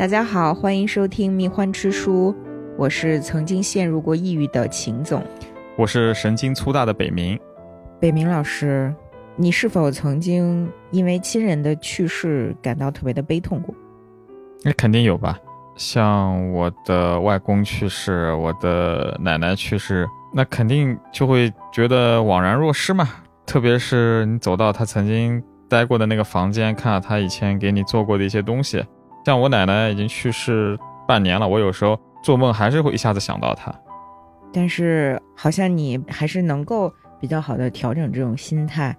大家好，欢迎收听《蜜獾吃书》，我是曾经陷入过抑郁的秦总，我是神经粗大的北冥。北冥老师，你是否曾经因为亲人的去世感到特别的悲痛过？那肯定有吧，像我的外公去世，我的奶奶去世，那肯定就会觉得惘然若失嘛。特别是你走到他曾经待过的那个房间，看到他以前给你做过的一些东西。像我奶奶已经去世半年了，我有时候做梦还是会一下子想到她。但是好像你还是能够比较好的调整这种心态，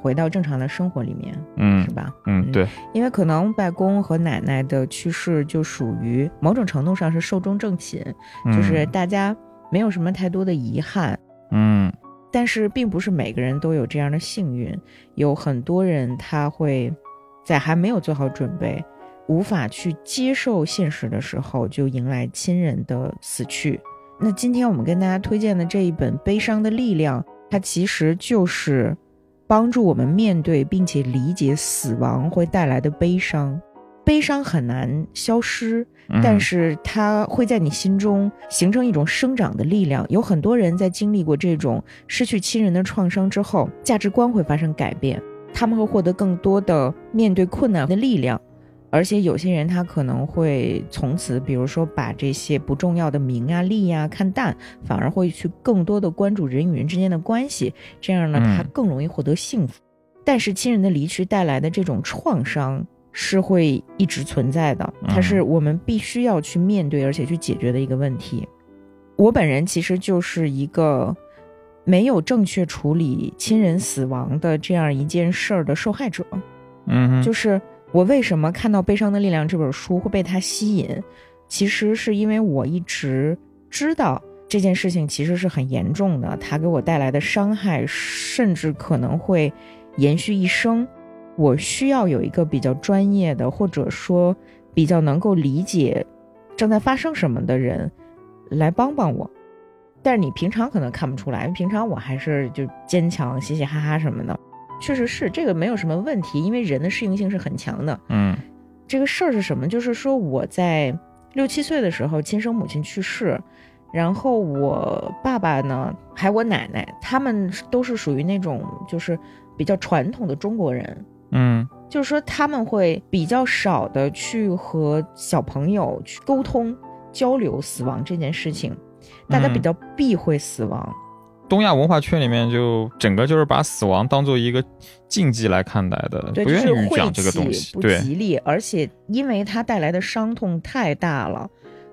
回到正常的生活里面，嗯，是吧？嗯，对，因为可能外公和奶奶的去世就属于某种程度上是寿终正寝，就是大家没有什么太多的遗憾，嗯。但是并不是每个人都有这样的幸运，有很多人他会在还没有做好准备。无法去接受现实的时候，就迎来亲人的死去。那今天我们跟大家推荐的这一本《悲伤的力量》，它其实就是帮助我们面对并且理解死亡会带来的悲伤。悲伤很难消失，但是它会在你心中形成一种生长的力量。有很多人在经历过这种失去亲人的创伤之后，价值观会发生改变，他们会获得更多的面对困难的力量。而且有些人他可能会从此，比如说把这些不重要的名啊利呀看淡，反而会去更多的关注人与人之间的关系，这样呢他更容易获得幸福。但是亲人的离去带来的这种创伤是会一直存在的，它是我们必须要去面对而且去解决的一个问题。我本人其实就是一个没有正确处理亲人死亡的这样一件事儿的受害者，嗯，就是。我为什么看到《悲伤的力量》这本书会被它吸引？其实是因为我一直知道这件事情其实是很严重的，它给我带来的伤害甚至可能会延续一生。我需要有一个比较专业的，或者说比较能够理解正在发生什么的人来帮帮我。但是你平常可能看不出来，平常我还是就坚强、嘻嘻哈哈什么的。确实是这个没有什么问题，因为人的适应性是很强的。嗯，这个事儿是什么？就是说我在六七岁的时候，亲生母亲去世，然后我爸爸呢，还有我奶奶，他们都是属于那种就是比较传统的中国人。嗯，就是说他们会比较少的去和小朋友去沟通交流死亡这件事情，大家比较避讳死亡。东亚文化圈里面，就整个就是把死亡当做一个禁忌来看待的，不愿意讲这个东西，不吉利。而且因为它带来的伤痛太大了，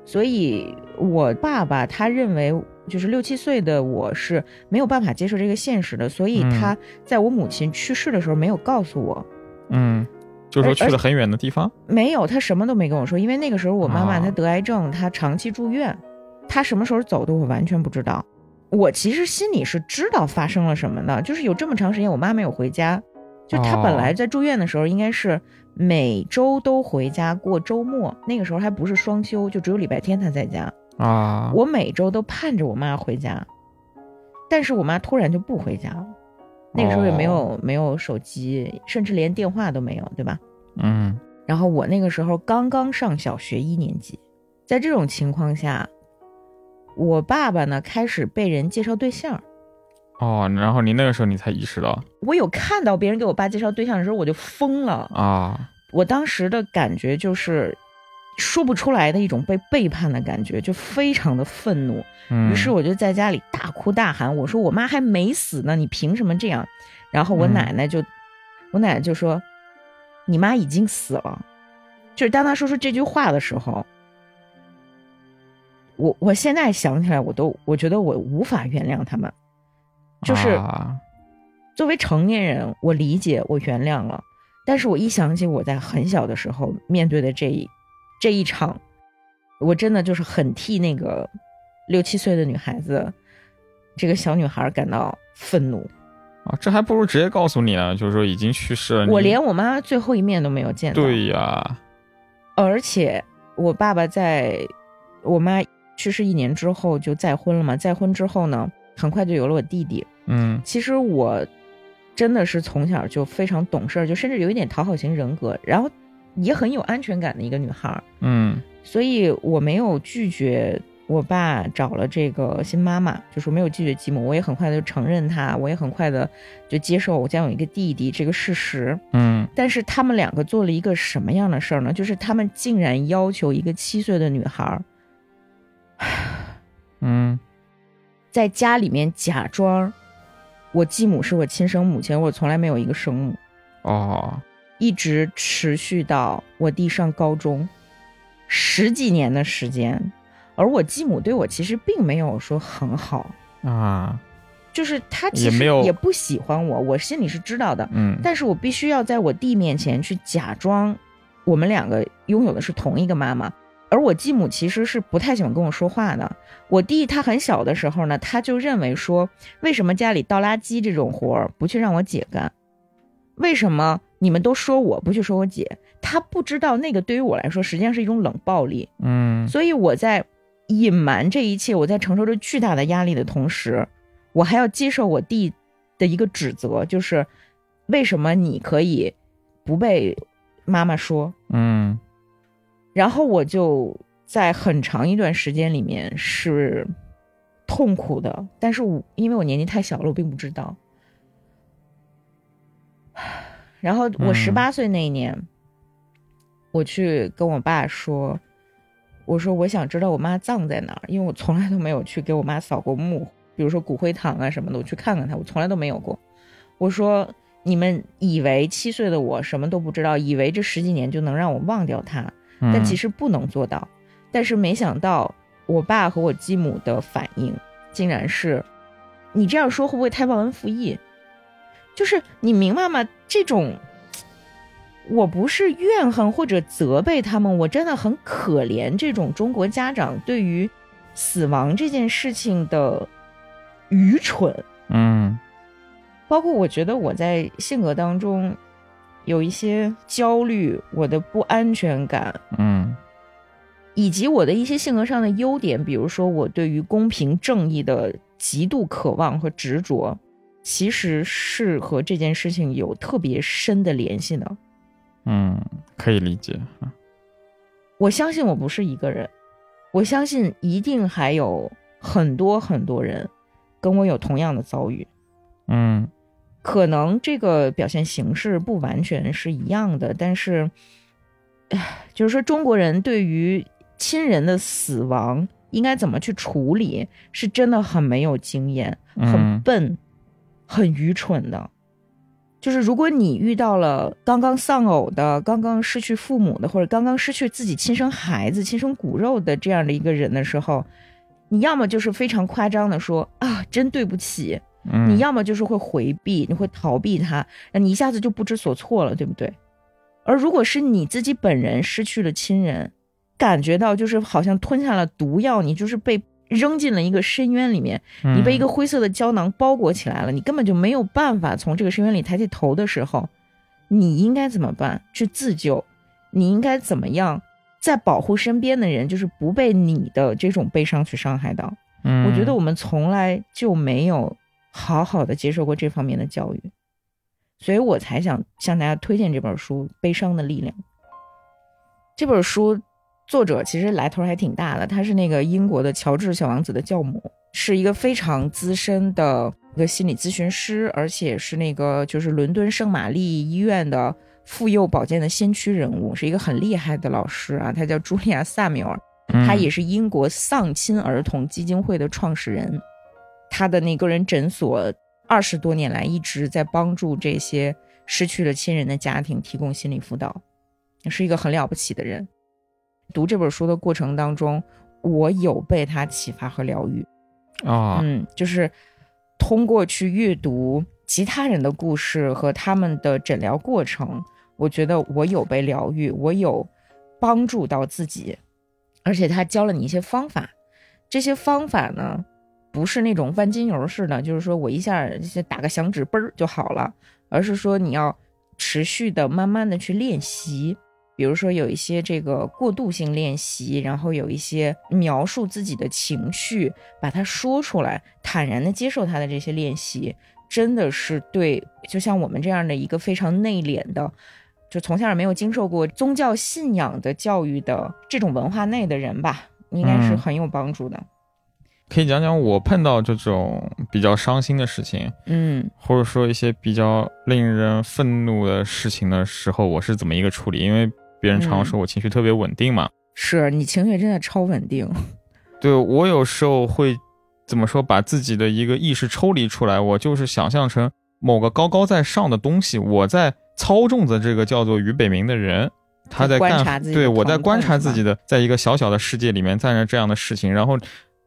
所以我爸爸他认为，就是六七岁的我是没有办法接受这个现实的，所以他在我母亲去世的时候没有告诉我。嗯，就说去了很远的地方。没有，他什么都没跟我说，因为那个时候我妈妈她得癌症，她长期住院，她什么时候走的我完全不知道。我其实心里是知道发生了什么的，就是有这么长时间我妈没有回家，就她本来在住院的时候应该是每周都回家过周末，那个时候还不是双休，就只有礼拜天她在家啊。我每周都盼着我妈回家，但是我妈突然就不回家了，那个时候也没有没有手机，甚至连电话都没有，对吧？嗯。然后我那个时候刚刚上小学一年级，在这种情况下。我爸爸呢，开始被人介绍对象，哦，然后你那个时候你才意识到，我有看到别人给我爸介绍对象的时候，我就疯了啊！我当时的感觉就是说不出来的一种被背叛的感觉，就非常的愤怒。于是我就在家里大哭大喊，我说我妈还没死呢，你凭什么这样？然后我奶奶就，我奶奶就说，你妈已经死了。就是当她说出这句话的时候。我我现在想起来，我都我觉得我无法原谅他们，就是作为成年人，我理解，我原谅了，但是我一想起我在很小的时候面对的这一这一场，我真的就是很替那个六七岁的女孩子，这个小女孩感到愤怒啊！这还不如直接告诉你啊，就是说已经去世了，我连我妈最后一面都没有见到。对呀，而且我爸爸在我妈。去世一年之后就再婚了嘛？再婚之后呢，很快就有了我弟弟。嗯，其实我真的是从小就非常懂事儿，就甚至有一点讨好型人格。然后也很有安全感的一个女孩儿，嗯所以我没有拒绝我爸找了这个新妈妈，就是没有拒绝继母，我也很快的就承认她，我也很快的就接受我将有一个弟弟这个事实。嗯但是他们两个做了一个什么样的事儿呢？就是他们竟然要求一个七岁的女孩儿 嗯在家里面假装我继母是我亲生母亲，我从来没有一个生母，哦，一直持续到我弟上高中，十几年的时间。而我继母对我其实并没有说很好，啊，就是她其实也不喜欢我，我心里是知道的。嗯但是我必须要在我弟面前去假装我们两个拥有的是同一个妈妈。而我继母其实是不太喜欢跟我说话的。我弟他很小的时候呢，他就认为说，为什么家里倒垃圾这种活儿不去让我姐干？为什么你们都说我不去说我姐？他不知道那个对于我来说实际上是一种冷暴力。嗯所以我在隐瞒这一切，我在承受着巨大的压力的同时，我还要接受我弟的一个指责，就是为什么你可以不被妈妈说？嗯然后我就在很长一段时间里面是痛苦的，但是我因为我年纪太小了，我并不知道。然后我嗯十八岁那一年，我去跟我爸说，我说我想知道我妈葬在哪儿，因为我从来都没有去给我妈扫过墓，比如说骨灰堂啊什么的，我去看看她，我从来都没有过。我说你们以为七岁的我什么都不知道，以为这十几年就能让我忘掉她，嗯，但其实不能做到。但是没想到我爸和我继母的反应竟然是：你这样说会不会太忘恩负义？就是你明白吗？这种，我不是怨恨或者责备他们，我真的很可怜这种中国家长对于死亡这件事情的愚蠢。嗯包括我觉得我在性格当中有一些焦虑，我的不安全感，嗯以及我的一些性格上的优点，比如说我对于公平正义的极度渴望和执着，其实是和这件事情有特别深的联系的。嗯，可以理解。我相信我不是一个人，我相信一定还有很多很多人跟我有同样的遭遇。嗯可能这个表现形式不完全是一样的，但是，就是说中国人对于亲人的死亡应该怎么去处理，是真的很没有经验，很嗯笨，很愚蠢的。就是如果你遇到了刚刚丧偶的、刚刚失去父母的，或者刚刚失去自己亲生孩子、亲生骨肉的这样的一个人的时候，你要么就是非常夸张的说啊，真对不起，嗯，你要么就是会回避，你会逃避他，那你一下子就不知所措了，对不对？而如果是你自己本人失去了亲人，感觉到就是好像吞下了毒药，你就是被扔进了一个深渊里面，你被一个灰色的胶囊包裹起来了，你根本就没有办法从这个深渊里抬起头的时候，你应该怎么办？去自救，你应该怎么样在保护身边的人，就是不被你的这种悲伤去伤害到？嗯，我觉得我们从来就没有好好的接受过这方面的教育，所以我才想向大家推荐这本书《悲伤的力量》。这本书作者其实来头还挺大的，他是那个英国的乔治小王子的教母，是一个非常资深的一个心理咨询师，而且是那个就是伦敦圣玛丽医院的妇幼保健的先驱人物，是一个很厉害的老师啊，他叫茱莉亚·萨缪尔。他也是是英国丧亲儿童基金会的创始人，他的那个人诊所二十多年来一直在帮助这些失去了亲人的家庭提供心理辅导，是一个很了不起的人。读这本书的过程当中，我有被他启发和疗愈。啊，嗯，就是通过去阅读其他人的故事和他们的诊疗过程，我觉得我有被疗愈，我有帮助到自己，而且他教了你一些方法，这些方法呢，不是那种万金油似的，就是说我一下打个响指嘣儿就好了，而是说你要持续的、慢慢的去练习。比如说有一些这个过渡性练习，然后有一些描述自己的情绪，把它说出来，坦然的接受他的这些练习，真的是对，就像我们这样的一个非常内敛的，就从小也没有经受过宗教信仰的教育的这种文化内的人吧，应该是嗯很有帮助的。可以讲讲我碰到这种比较伤心的事情，嗯或者说一些比较令人愤怒的事情的时候，我是怎么一个处理？因为别人常嗯说我情绪特别稳定嘛，是你情绪真的超稳定。对我有时候会怎么说，把自己的一个意识抽离出来，我就是想象成某个高高在上的东西，我在操纵着这个叫做俞北明的人。他在观干，察自己对我在观察自己的，在一个小小的世界里面干着这样的事情，然后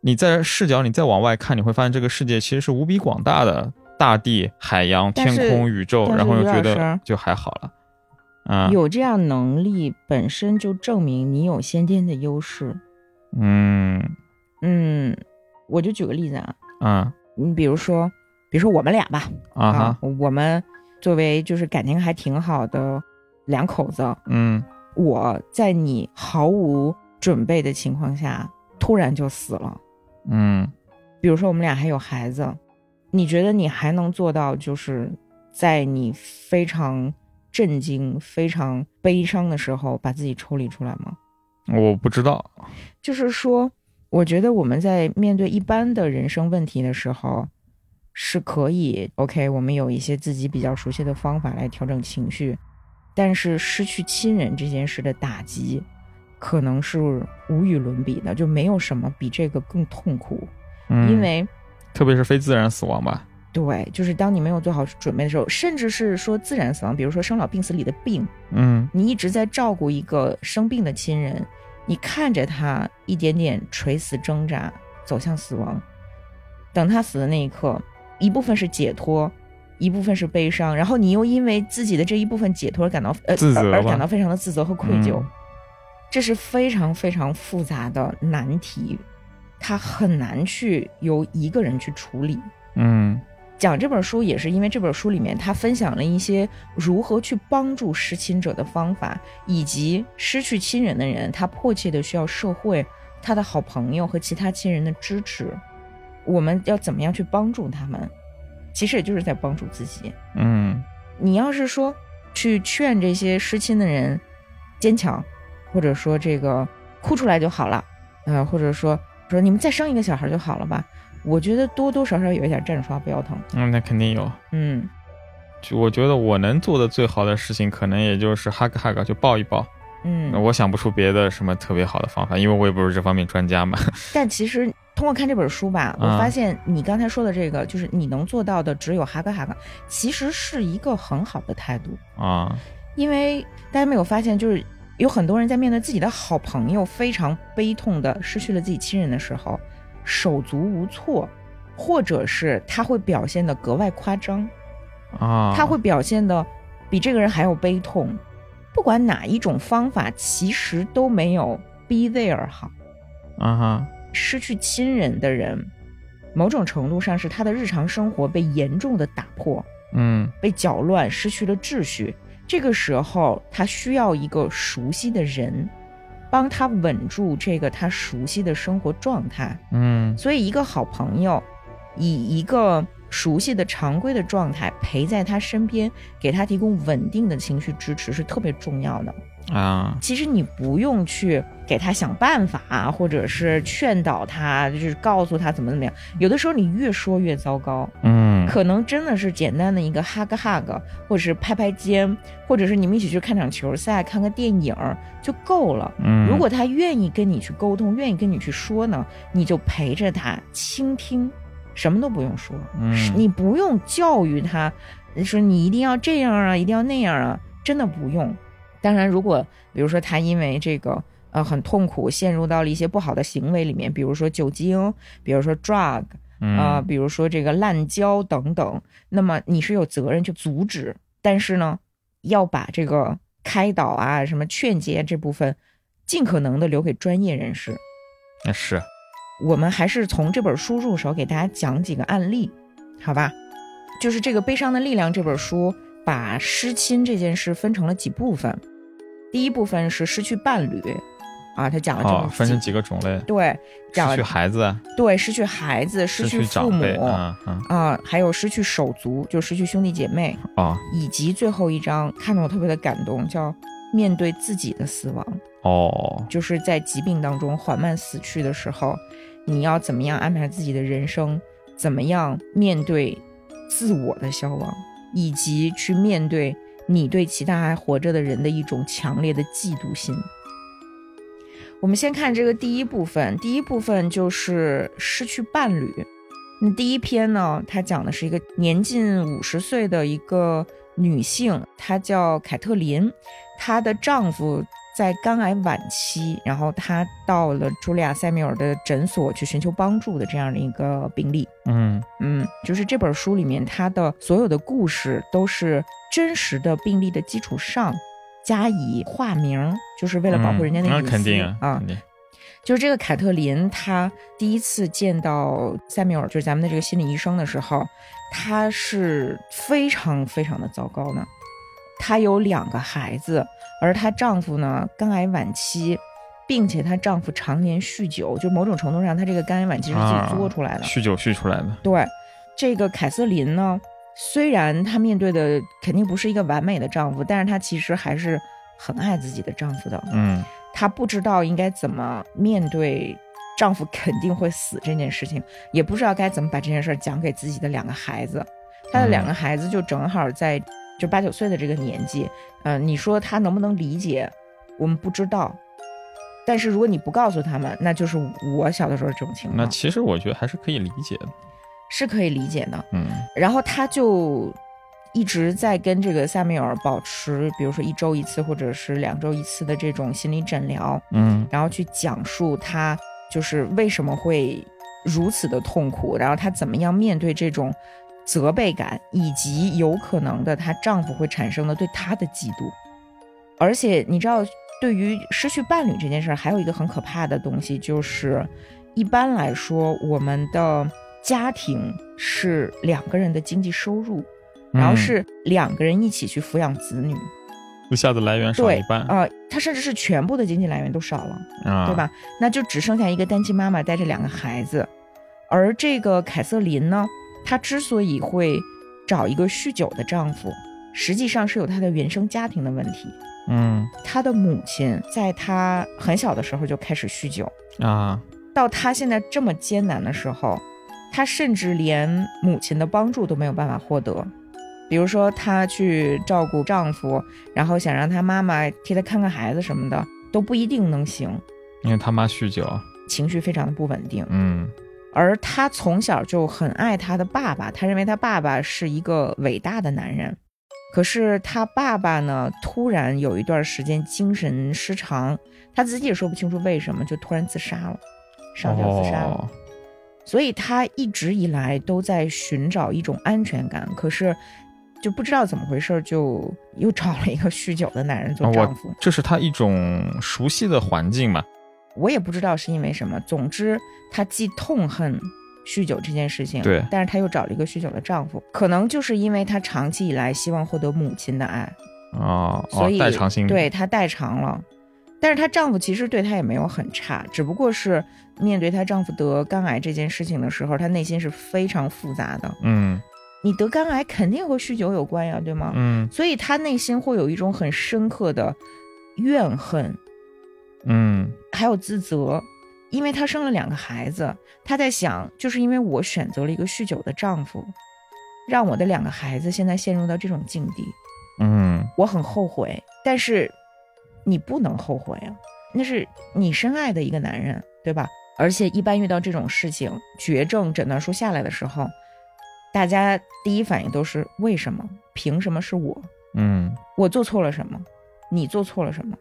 你在视角，你再往外看，你会发现这个世界其实是无比广大的，大地、海洋、天空、宇宙，然后又觉得就还好了，啊，有这样能力本身就证明你有先天的优势。嗯嗯，我就举个例子啊，嗯你比如说，比如说我们俩吧，啊哈，我们作为就是感情还挺好的两口子，嗯我在你毫无准备的情况下突然就死了。嗯比如说我们俩还有孩子，你觉得你还能做到，就是在你非常震惊、非常悲伤的时候，把自己抽离出来吗？我不知道，就是说，我觉得我们在面对一般的人生问题的时候，是可以 OK，我们有一些自己比较熟悉的方法来调整情绪，但是失去亲人这件事的打击，可能是无与伦比的，就没有什么比这个更痛苦，嗯，因为。特别是非自然死亡吧，对，就是当你没有做好准备的时候，甚至是说自然死亡，比如说生老病死里的病，嗯。你一直在照顾一个生病的亲人，你看着他一点点垂死挣扎，走向死亡，等他死的那一刻，一部分是解脱，一部分是悲伤，然后你又因为自己的这一部分解脱而感到呃而而自责吧。感到非常的自责和愧疚，嗯这是非常非常复杂的难题，它很难去由一个人去处理。嗯讲这本书也是因为这本书里面他分享了一些如何去帮助失亲者的方法，以及失去亲人的人他迫切的需要社会、他的好朋友和其他亲人的支持。我们要怎么样去帮助他们？其实也就是在帮助自己。嗯你要是说去劝这些失亲的人坚强，或者说这个哭出来就好了，呃，或者说说你们再生一个小孩就好了吧？我觉得多多少少有一点站着刷不腰疼。嗯，那肯定有。嗯，就我觉得我能做的最好的事情，可能也就是哈个哈个就抱一抱。嗯，我想不出别的什么特别好的方法，因为我也不是这方面专家嘛。但其实通过看这本书吧，我啊发现你刚才说的这个，就是你能做到的只有哈个哈个，其实是一个很好的态度。啊，因为大家没有发现，就是有很多人在面对自己的好朋友非常悲痛的失去了自己亲人的时候，手足无措，或者是他会表现的格外夸张，啊，他会表现的比这个人还要悲痛。不管哪一种方法，其实都没有 be there 好。啊哈，失去亲人的人，某种程度上是他的日常生活被严重的打破，嗯被搅乱，失去了秩序。这个时候，他需要一个熟悉的人，帮他稳住这个他熟悉的生活状态。嗯所以，一个好朋友，以一个熟悉的常规的状态陪在他身边，给他提供稳定的情绪支持是特别重要的。啊，其实你不用去给他想办法啊，或者是劝导他，就是告诉他怎么怎么样。有的时候你越说越糟糕，嗯可能真的是简单的一个 hug hug，或者是拍拍肩，或者是你们一起去看场球赛、看个电影就够了。嗯，如果他愿意跟你去沟通，愿意跟你去说呢，你就陪着他倾听，什么都不用说，嗯你不用教育他，说你一定要这样啊，一定要那样啊，真的不用。当然，如果比如说他因为这个呃很痛苦，陷入到了一些不好的行为里面，比如说酒精，比如说 drug 啊、嗯比如说这个滥交等等，那么你是有责任去阻止，但是呢，要把这个开导啊、什么劝解这部分，尽可能的留给专业人士。那是我们还是从这本书入手，给大家讲几个案例，好吧？就是这个《悲伤的力量》这本书，把失亲这件事分成了几部分。第一部分是失去伴侣，啊，他讲了这么哦，分成几几个种类，对，讲了失去孩子，对失去孩子、失失去去父母长辈，嗯嗯，啊，还有失去手足，就失去兄弟姐妹，哦以及最后一章看得我特别的感动，叫面对自己的死亡，哦，就是在疾病当中缓慢死去的时候，你要怎么样安排自己的人生，怎么样面对自我的消亡，以及去面对你对其他还活着的人的一种强烈的嫉妒心。我们先看这个第一部分，第一部分就是失去伴侣。那第一篇呢，它讲的是一个年近五十岁的一个女性，她叫凯特琳，她的丈夫在肝癌晚期，然后她到了茱莉亚·塞缪尔的诊所去寻求帮助的这样的一个病例。嗯嗯，就是这本书里面，她的所有的故事都是真实的病例的基础上加以化名，就是为了保护人家的隐私、肯定啊肯。定，就是这个凯特琳，她第一次见到塞缪尔，就是咱们的这个心理医生的时候，她是非常非常的糟糕呢。她有两个孩子，而她丈夫呢肝癌晚期，并且她丈夫常年酗酒，就某种程度上，她这个肝癌晚期是自己作出来的。酗酒酗出来的，对，这个凯瑟琳呢，虽然她面对的肯定不是一个完美的丈夫，但是她其实还是很爱自己的丈夫的。嗯她不知道应该怎么面对丈夫肯定会死这件事情，也不知道该怎么把这件事儿讲给自己的两个孩子。她的两个孩子就正好在就八九岁的这个年纪，嗯、你说她能不能理解？我们不知道。但是如果你不告诉他们，那就是我小的时候这种情况，那其实我觉得还是可以理解的，是可以理解的。嗯然后他就一直在跟这个萨米尔保持，比如说一周一次或者是两周一次的这种心理诊疗，嗯然后去讲述他就是为什么会如此的痛苦，然后她怎么样面对这种责备感，以及有可能的她丈夫会产生的对她的嫉妒。而且你知道，对于失去伴侣这件事儿，还有一个很可怕的东西，就是一般来说，我们的家庭是两个人的经济收入，然后嗯是两个人一起去抚养子女，一下子来源少对一半，啊、他甚至是全部的经济来源都少了。啊，对？吧？那就只剩下一个单亲妈妈带着两个孩子，而这个凯瑟琳呢，她之所以会找一个酗酒的丈夫，实际上是有她的原生家庭的问题。嗯她的母亲在她很小的时候就开始酗酒，啊，到她现在这么艰难的时候，她甚至连母亲的帮助都没有办法获得。比如说，她去照顾丈夫，然后想让她妈妈替她看看孩子什么的，都不一定能行，因为他妈酗酒，情绪非常的不稳定。嗯而他从小就很爱他的爸爸，他认为他爸爸是一个伟大的男人。可是他爸爸呢，突然有一段时间精神失常，他自己也说不清楚为什么，就突然自杀了，上吊自杀了。哦所以他一直以来都在寻找一种安全感，可是就不知道怎么回事，就又找了一个酗酒的男人做啊丈夫。这是他一种熟悉的环境嘛，我也不知道是因为什么，总之她既痛恨酗酒这件事情，对但是她又找了一个酗酒的丈夫，可能就是因为她长期以来希望获得母亲的爱，哦哦所以、，代偿心理，对她代偿了。但是她丈夫其实对她也没有很差，只不过是面对她丈夫得肝癌这件事情的时候，她内心是非常复杂的。嗯你得肝癌肯定和酗酒有关呀，对吗？嗯所以她内心会有一种很深刻的怨恨，嗯还有自责，因为她生了两个孩子，她在想，就是因为我选择了一个酗酒的丈夫，让我的两个孩子现在陷入到这种境地，嗯我很后悔。但是你不能后悔啊，那是你深爱的一个男人，对吧？而且一般遇到这种事情，绝症诊断书下来的时候，大家第一反应都是为什么？凭什么是我？嗯我做错了什么？你做错了什么？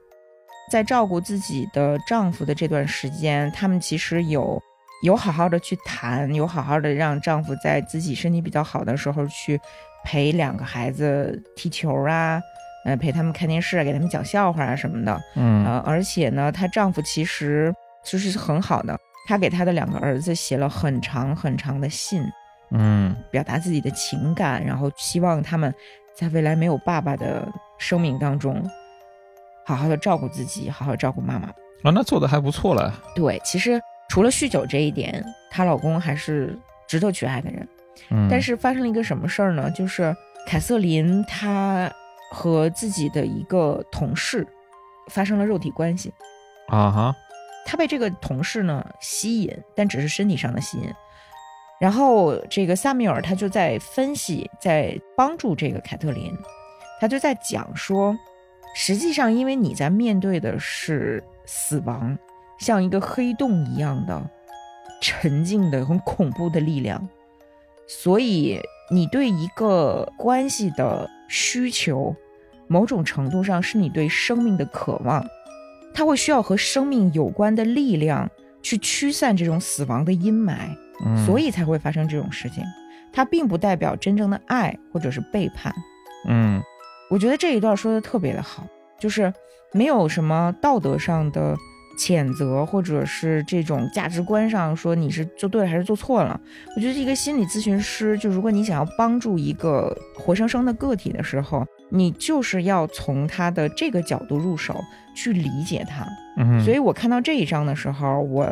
在照顾自己的丈夫的这段时间，他们其实有有好好的去谈，有好好的让丈夫在自己身体比较好的时候去陪两个孩子踢球啊，呃，陪他们看电视啊，给他们讲笑话啊什么的。嗯呃，而且呢，她丈夫其实就是很好的，他给他的两个儿子写了很长很长的信，嗯表达自己的情感，然后希望他们在未来没有爸爸的生命当中，好好的照顾自己，好好照顾妈妈。啊，那做的还不错了。对，其实除了酗酒这一点，她老公还是值得去爱的人。嗯，但是发生了一个什么事儿呢？就是凯瑟琳她和自己的一个同事发生了肉体关系，啊哈，他被这个同事呢吸引，但只是身体上的吸引。然后这个萨米尔他就在分析，在帮助这个凯特琳，他就在讲说，实际上因为你在面对的是死亡，像一个黑洞一样的沉静的、很恐怖的力量，所以你对一个关系的需求，某种程度上是你对生命的渴望，它会需要和生命有关的力量去驱散这种死亡的阴霾。嗯，所以才会发生这种事情。它并不代表真正的爱或者是背叛。嗯我觉得这一段说的特别的好，就是没有什么道德上的谴责，或者是这种价值观上说你是做对了还是做错了。我觉得一个心理咨询师，就如果你想要帮助一个活生生的个体的时候，你就是要从他的这个角度入手去理解他。嗯，所以我看到这一章的时候，我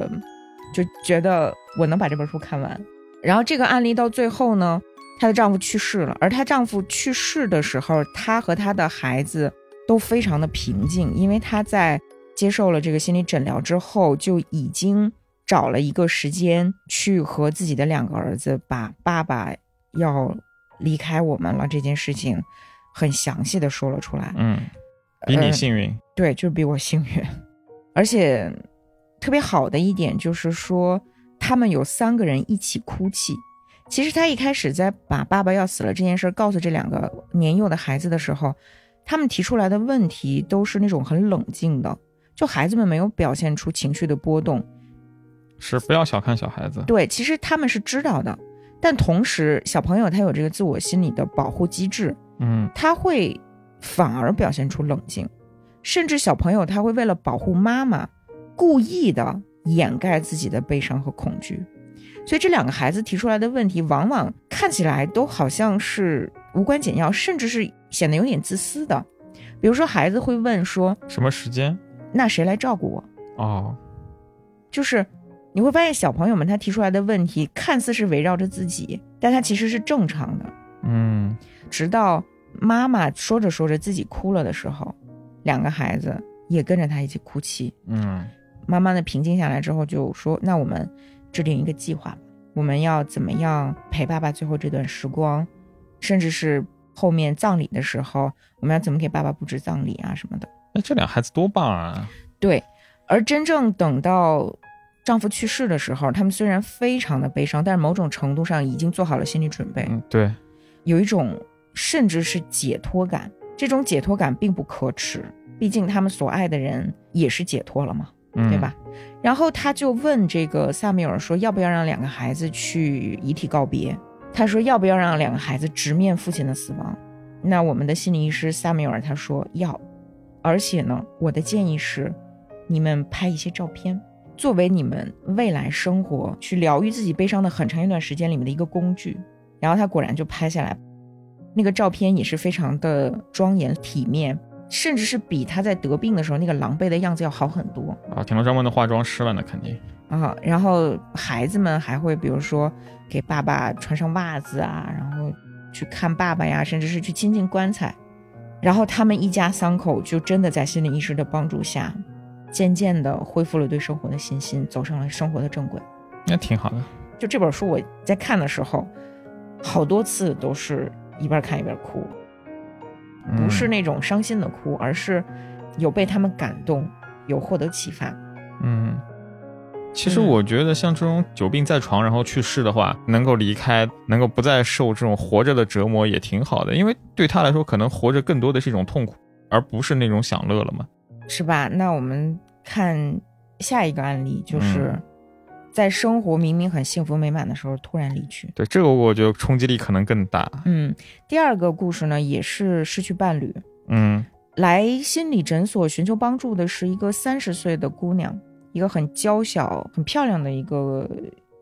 就觉得我能把这本书看完。然后这个案例到最后呢，她的丈夫去世了，而她丈夫去世的时候，她和她的孩子都非常的平静，因为她在接受了这个心理诊疗之后，就已经找了一个时间去和自己的两个儿子把爸爸要离开我们了这件事情很详细的说了出来。嗯，比你呃幸运。对，就是比我幸运，而且特别好的一点就是说，他们有三个人一起哭泣。其实他一开始在把爸爸要死了这件事儿告诉这两个年幼的孩子的时候，他们提出来的问题都是那种很冷静的，就孩子们没有表现出情绪的波动。是不要小看小孩子。对，其实他们是知道的，但同时小朋友他有这个自我心理的保护机制，嗯他会反而表现出冷静，甚至小朋友他会为了保护妈妈，故意的掩盖自己的悲伤和恐惧。所以这两个孩子提出来的问题，往往看起来都好像是无关紧要，甚至是显得有点自私的。比如说，孩子会问说什么时间？：“那谁来照顾我哦，？”就是你会发现，小朋友们他提出来的问题看似是围绕着自己，但他其实是正常的。嗯直到妈妈说着说着自己哭了的时候，两个孩子也跟着她一起哭泣。嗯慢慢的平静下来之后就说：“那我们制定一个计划，我们要怎么样陪爸爸最后这段时光，甚至是后面葬礼的时候，我们要怎么给爸爸布置葬礼啊什么的。那这俩孩子多棒啊！”对，而真正等到丈夫去世的时候，他们虽然非常的悲伤，但是某种程度上已经做好了心理准备。嗯，对，有一种甚至是解脱感。这种解脱感并不可耻，毕竟他们所爱的人也是解脱了嘛，嗯对吧？？然后他就问这个萨米尔说，要不要让两个孩子去遗体告别？他说要不要让两个孩子直面父亲的死亡？那我们的心理医师萨米尔他说要，而且呢，我的建议是，你们拍一些照片，作为你们未来生活去疗愈自己悲伤的很长一段时间里面的一个工具。然后他果然就拍下来，那个照片也是非常的庄严体面，甚至是比他在得病的时候那个狼狈的样子要好很多。啊，请了专门的化妆师了，那肯定。啊，然后孩子们还会比如说给爸爸穿上袜子啊，然后去看爸爸呀，甚至是去亲近棺材。然后他们一家三口就真的在心理医师的帮助下，渐渐的恢复了对生活的信心，走上了生活的正轨。那挺好的。就这本书我在看的时候，好多次都是一边看一边哭，不是嗯那种伤心的哭，而是有被他们感动，有获得启发。嗯，其实嗯我觉得像这种久病在床然后去世的话，能够离开，能够不再受这种活着的折磨也挺好的，因为对他来说，可能活着更多的是一种痛苦，而不是那种享乐了嘛。是吧？那我们看下一个案例，就是嗯在生活明明很幸福美满的时候突然离去。对这个，我觉得冲击力可能更大。嗯，第二个故事呢，也是失去伴侣，嗯来心理诊所寻求帮助的是一个三十岁的姑娘，一个很娇小、很漂亮的一个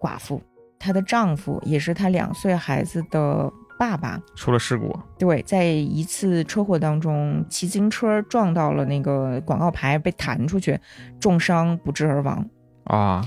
寡妇。她的丈夫也是她两岁孩子的爸爸出了事故，对，在一次车祸当中，骑自行车撞到了那个广告牌，被弹出去，重伤不治而亡。啊，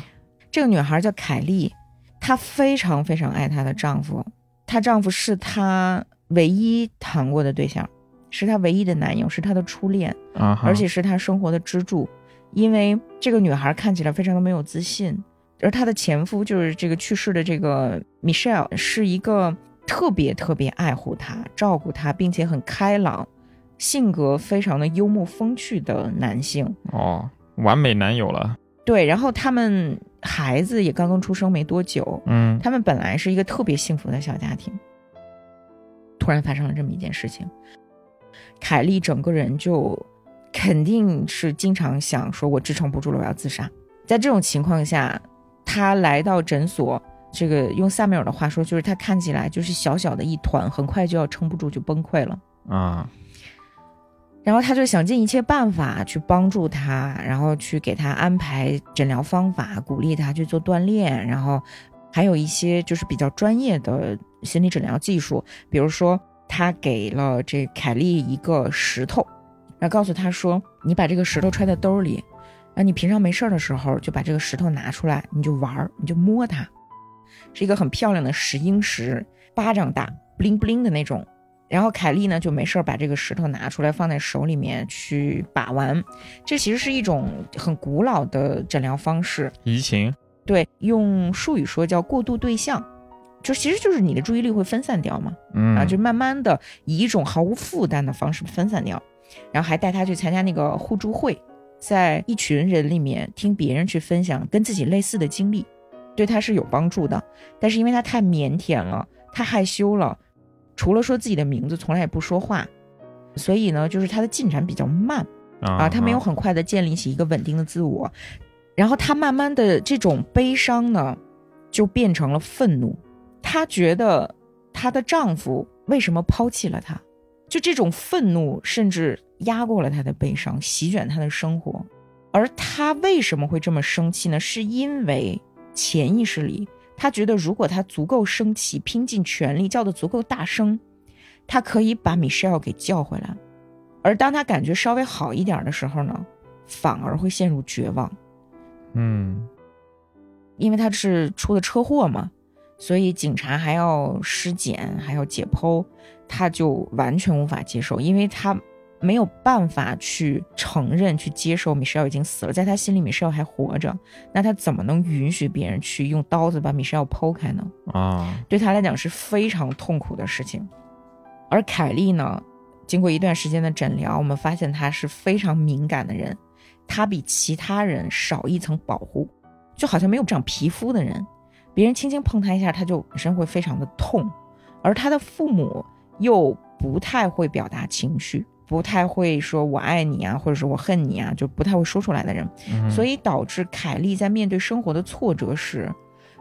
这个女孩叫凯莉，她非常非常爱她的丈夫，她丈夫是她唯一谈过的对象，是她唯一的男友，是她的初恋，而且是她生活的支柱。因为这个女孩看起来非常的没有自信，而她的前夫就是这个去世的这个 Michelle，是一个特别特别爱护她、照顾她，并且很开朗，性格非常的幽默风趣的男性。哦，完美男友了，对，然后他们孩子也刚刚出生没多久，嗯。他们本来是一个特别幸福的小家庭，突然发生了这么一件事情，凯莉整个人就肯定是经常想说，我支撑不住了，我要自杀。在这种情况下，她来到诊所，这个用萨米尔的话说，就是她看起来就是小小的一团，很快就要撑不住就崩溃了。啊，然后他就想尽一切办法去帮助他，然后去给他安排诊疗方法，鼓励他去做锻炼，然后还有一些就是比较专业的心理诊疗技术，比如说他给了这凯莉一个石头，然后告诉他说：“你把这个石头揣在兜里，然后你平常没事儿的时候就把这个石头拿出来，你就玩儿，你就摸它，是一个很漂亮的石英石，巴掌大，bling bling 的那种。”然后凯莉呢就没事儿把这个石头拿出来放在手里面去把玩，这其实是一种很古老的诊疗方式。移情，对，用术语说叫过渡对象，就其实就是你的注意力会分散掉嘛，嗯啊，就慢慢的以一种毫无负担的方式分散掉，然后还带他去参加那个互助会，在一群人里面听别人去分享跟自己类似的经历，对他是有帮助的。但是因为他太腼腆了，太害羞了，除了说自己的名字，从来也不说话，所以呢，就是他的进展比较慢。啊，他没有很快的建立起一个稳定的自我，然后他慢慢的这种悲伤呢，就变成了愤怒。她觉得她的丈夫为什么抛弃了她？就这种愤怒，甚至压过了她的悲伤，席卷她的生活。而她为什么会这么生气呢？是因为潜意识里，她觉得如果他足够生气，拼尽全力叫得足够大声，他可以把 Michelle 给叫回来。而当他感觉稍微好一点的时候呢，反而会陷入绝望，嗯因为他是出了车祸嘛，所以警察还要尸检，还要解剖，他就完全无法接受，因为他没有办法去承认、去接受 Michelle 已经死了，在他心里 Michelle 还活着，那他怎么能允许别人去用刀子把 Michelle 剖开呢？啊，对他来讲是非常痛苦的事情。而凯莉呢，经过一段时间的诊疗，我们发现她是非常敏感的人，她比其他人少一层保护，就好像没有长皮肤的人，别人轻轻碰她一下，她就本身会非常的痛。而他的父母又不太会表达情绪，不太会说我爱你啊，或者是我恨你啊，就不太会说出来的人，嗯所以导致凯莉在面对生活的挫折时，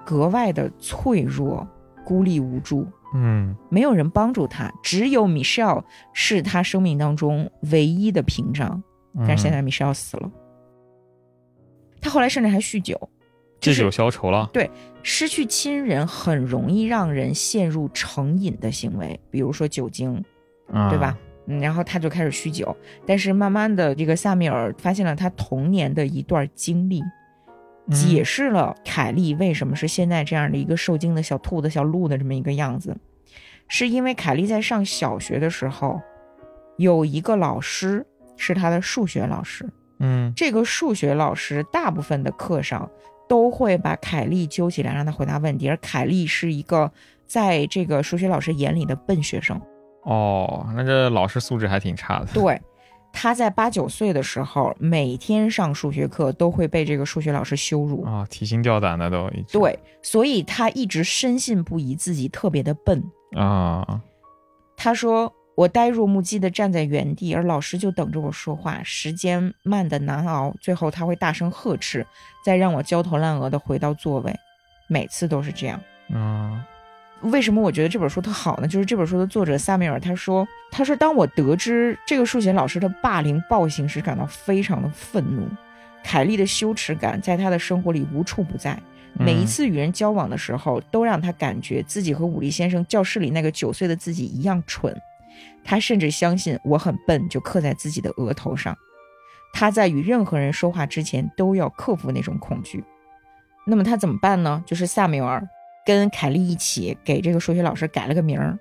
格外的脆弱、孤立无助。嗯没有人帮助他，只有 Michelle 是他生命当中唯一的屏障。嗯，但是现在 Michelle 死了，他后来甚至还酗酒，借酒消愁了，对失去亲人很容易让人陷入成瘾的行为，比如说酒精，嗯对吧？？嗯，然后他就开始酗酒，但是慢慢的，这个萨米尔发现了他童年的一段经历，嗯。解释了凯莉为什么是现在这样的一个受惊的小兔子、小鹿的这么一个样子，是因为凯莉在上小学的时候，有一个老师是他的数学老师，嗯。这个数学老师大部分的课上都会把凯莉揪起来让他回答问题，而凯莉是一个在这个数学老师眼里的笨学生。哦，那这老师素质还挺差的，对，他在八九岁的时候，每天上数学课都会被这个数学老师羞辱。啊，提心吊胆的都已经，对，所以他一直深信不疑自己特别的笨。啊，他说：“我呆若木鸡的站在原地，而老师就等着我说话，时间慢的难熬。最后他会大声呵斥，再让我焦头烂额的回到座位。每次都是这样。啊，为什么我觉得这本书特好呢？就是这本书的作者萨米尔他说，他说当我得知这个数学老师的霸凌暴行时，感到非常的愤怒。凯莉的羞耻感在他的生活里无处不在，每一次与人交往的时候，都让他感觉自己和武力先生教室里那个九岁的自己一样蠢。他甚至相信我很笨，就刻在自己的额头上。他在与任何人说话之前都要克服那种恐惧。那么他怎么办呢？就是萨缪尔跟凯丽一起给这个数学老师改了个名儿。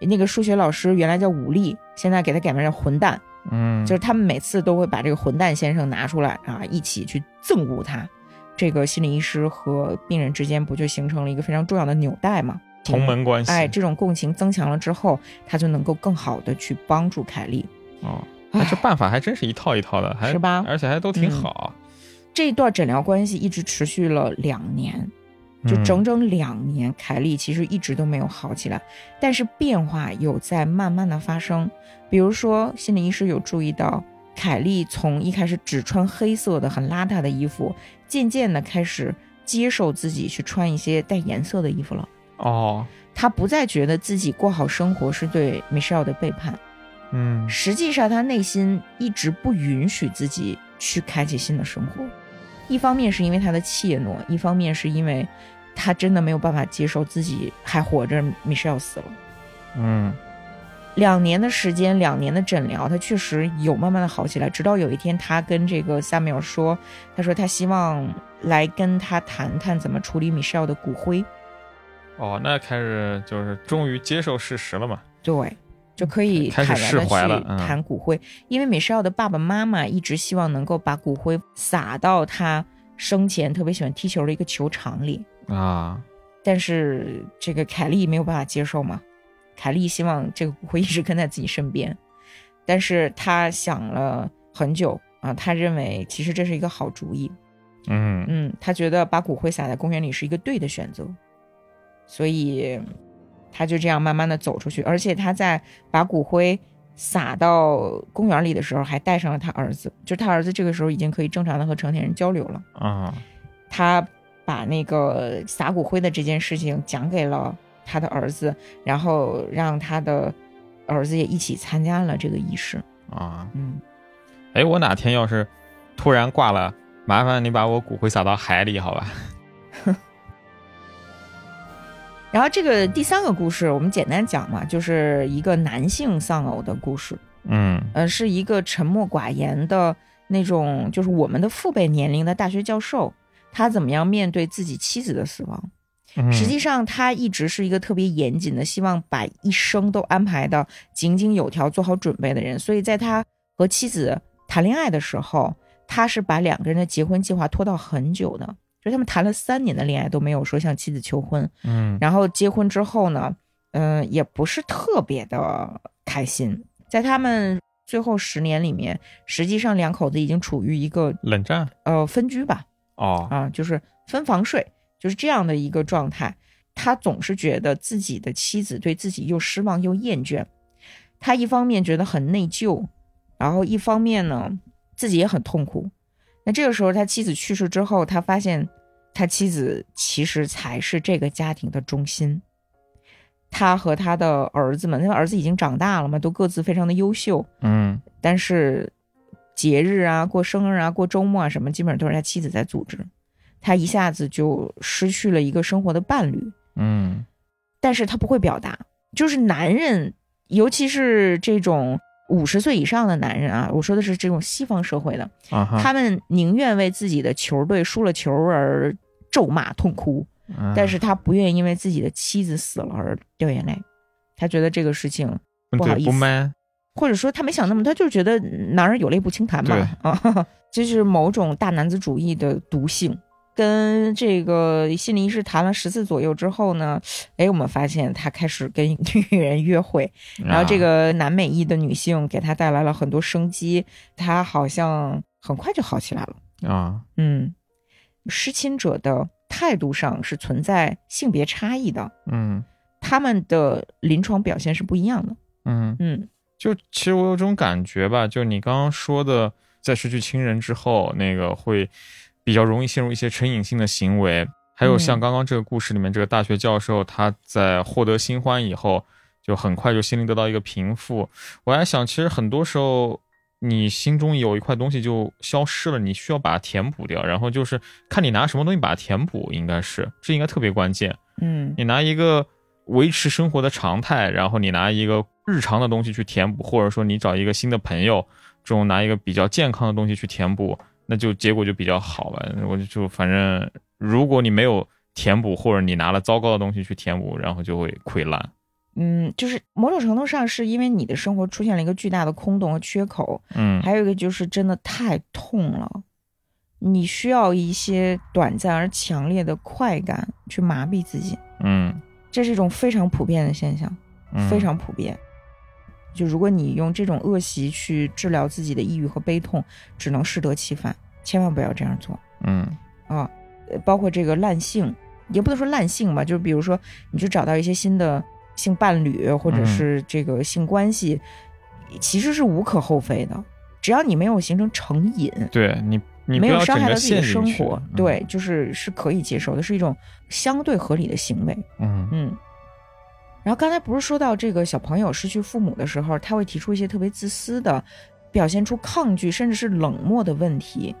那个数学老师原来叫武力，现在给他改名叫混蛋。嗯，就是他们每次都会把这个混蛋先生拿出来啊，一起去憎恶他。这个心理医师和病人之间不就形成了一个非常重要的纽带吗？同门关系。哎，这种共情增强了之后，他就能够更好的去帮助凯莉。哦，那这办法还真是一套一套的，还是吧？而且还都挺好。这段诊疗关系一直持续了两年，就整整两年，凯莉其实一直都没有好起来，但是变化有在慢慢的发生。比如说，心理医师有注意到，凯莉从一开始只穿黑色的很邋遢的衣服，渐渐的开始接受自己去穿一些带颜色的衣服了。哦，她不再觉得自己过好生活是对 Michelle 的背叛。嗯，实际上她内心一直不允许自己去开启新的生活。一方面是因为他的怯懦，一方面是因为，他真的没有办法接受自己还活着，Michelle 死了。嗯，两年的时间，两年的诊疗，他确实有慢慢的好起来。直到有一天，他跟这个萨米尔说，他说他希望来跟他谈谈怎么处理 Michelle 的骨灰。哦，那开始就是终于接受事实了嘛？对。就可以坦然的去谈骨灰，因为米歇尔的爸爸妈妈一直希望能够把骨灰撒到他生前特别喜欢踢球的一个球场里啊，但是这个凯莉没有办法接受嘛，凯莉希望这个骨灰一直跟在自己身边，但是他想了很久啊，他认为其实这是一个好主意，嗯嗯，他觉得把骨灰撒在公园里是一个对的选择，所以。他就这样慢慢的走出去，而且他在把骨灰撒到公园里的时候，还带上了他儿子。就他儿子这个时候已经可以正常的和成年人交流了啊。他把那个撒骨灰的这件事情讲给了他的儿子，然后让他的儿子也一起参加了这个仪式啊。嗯，哎，我哪天要是突然挂了，麻烦你把我骨灰撒到海里，好吧？然后这个第三个故事，我们简单讲嘛，就是一个男性丧偶的故事。嗯，呃，是一个沉默寡言的那种，就是我们的父辈年龄的大学教授，他怎么样面对自己妻子的死亡？实际上，他一直是一个特别严谨的，希望把一生都安排的井井有条、做好准备的人。所以在他和妻子谈恋爱的时候，他是把两个人的结婚计划拖到很久的。就他们谈了三年的恋爱都没有说向妻子求婚，嗯，然后结婚之后呢，嗯，也不是特别的开心。在他们最后十年里面，实际上两口子已经处于一个冷战，呃，分居吧，哦，啊，就是分房睡，就是这样的一个状态。他总是觉得自己的妻子对自己又失望又厌倦，他一方面觉得很内疚，然后一方面呢，自己也很痛苦。那这个时候，他妻子去世之后，他发现，他妻子其实才是这个家庭的中心。他和他的儿子们，因为儿子已经长大了嘛，都各自非常的优秀，嗯，但是节日啊、过生日啊、过周末啊什么，基本上都是他妻子在组织。他一下子就失去了一个生活的伴侣，嗯，但是他不会表达，就是男人，尤其是这种。五十岁以上的男人啊，我说的是这种西方社会的，他们宁愿为自己的球队输了球而咒骂痛哭，但是他不愿意因为自己的妻子死了而掉眼泪，他觉得这个事情不好意思，或者说他没想那么，他就觉得男人有泪不轻弹嘛，啊，这是某种大男子主义的毒性。跟这个心理医师谈了十次左右之后呢，哎，我们发现他开始跟女人约会，然后这个南美裔的女性给他带来了很多生机，他好像很快就好起来了啊。嗯，失亲者的态度上是存在性别差异的，嗯，他们的临床表现是不一样的，嗯嗯，就其实我有种感觉吧，就你刚刚说的，在失去亲人之后，那个会。比较容易陷入一些成瘾性的行为，还有像刚刚这个故事里面这个大学教授，他在获得新欢以后，就很快就心灵得到一个平复。我还想，其实很多时候你心中有一块东西就消失了，你需要把它填补掉。然后就是看你拿什么东西把它填补，应该是这应该特别关键。嗯你拿一个维持生活的常态，然后你拿一个日常的东西去填补，或者说你找一个新的朋友，这种拿一个比较健康的东西去填补，那就结果就比较好吧。我就就反正，如果你没有填补，或者你拿了糟糕的东西去填补，然后就会溃烂。嗯，就是某种程度上是因为你的生活出现了一个巨大的空洞和缺口，嗯还有一个就是真的太痛了，你需要一些短暂而强烈的快感去麻痹自己，嗯这是一种非常普遍的现象，嗯，非常普遍。就如果你用这种恶习去治疗自己的抑郁和悲痛，只能适得其反，千万不要这样做嗯啊！呃包括这个滥性，也不能说滥性吧，就比如说你去找到一些新的性伴侣或者嗯是这个性关系，其实是无可厚非的，只要你没有形成成瘾，对你你没有伤害到自己的生活，，对，就是是可以接受的，是一种相对合理的行为。嗯嗯。然后刚才不是说到这个小朋友失去父母的时候，他会提出一些特别自私的，表现出抗拒甚至是冷漠的问题。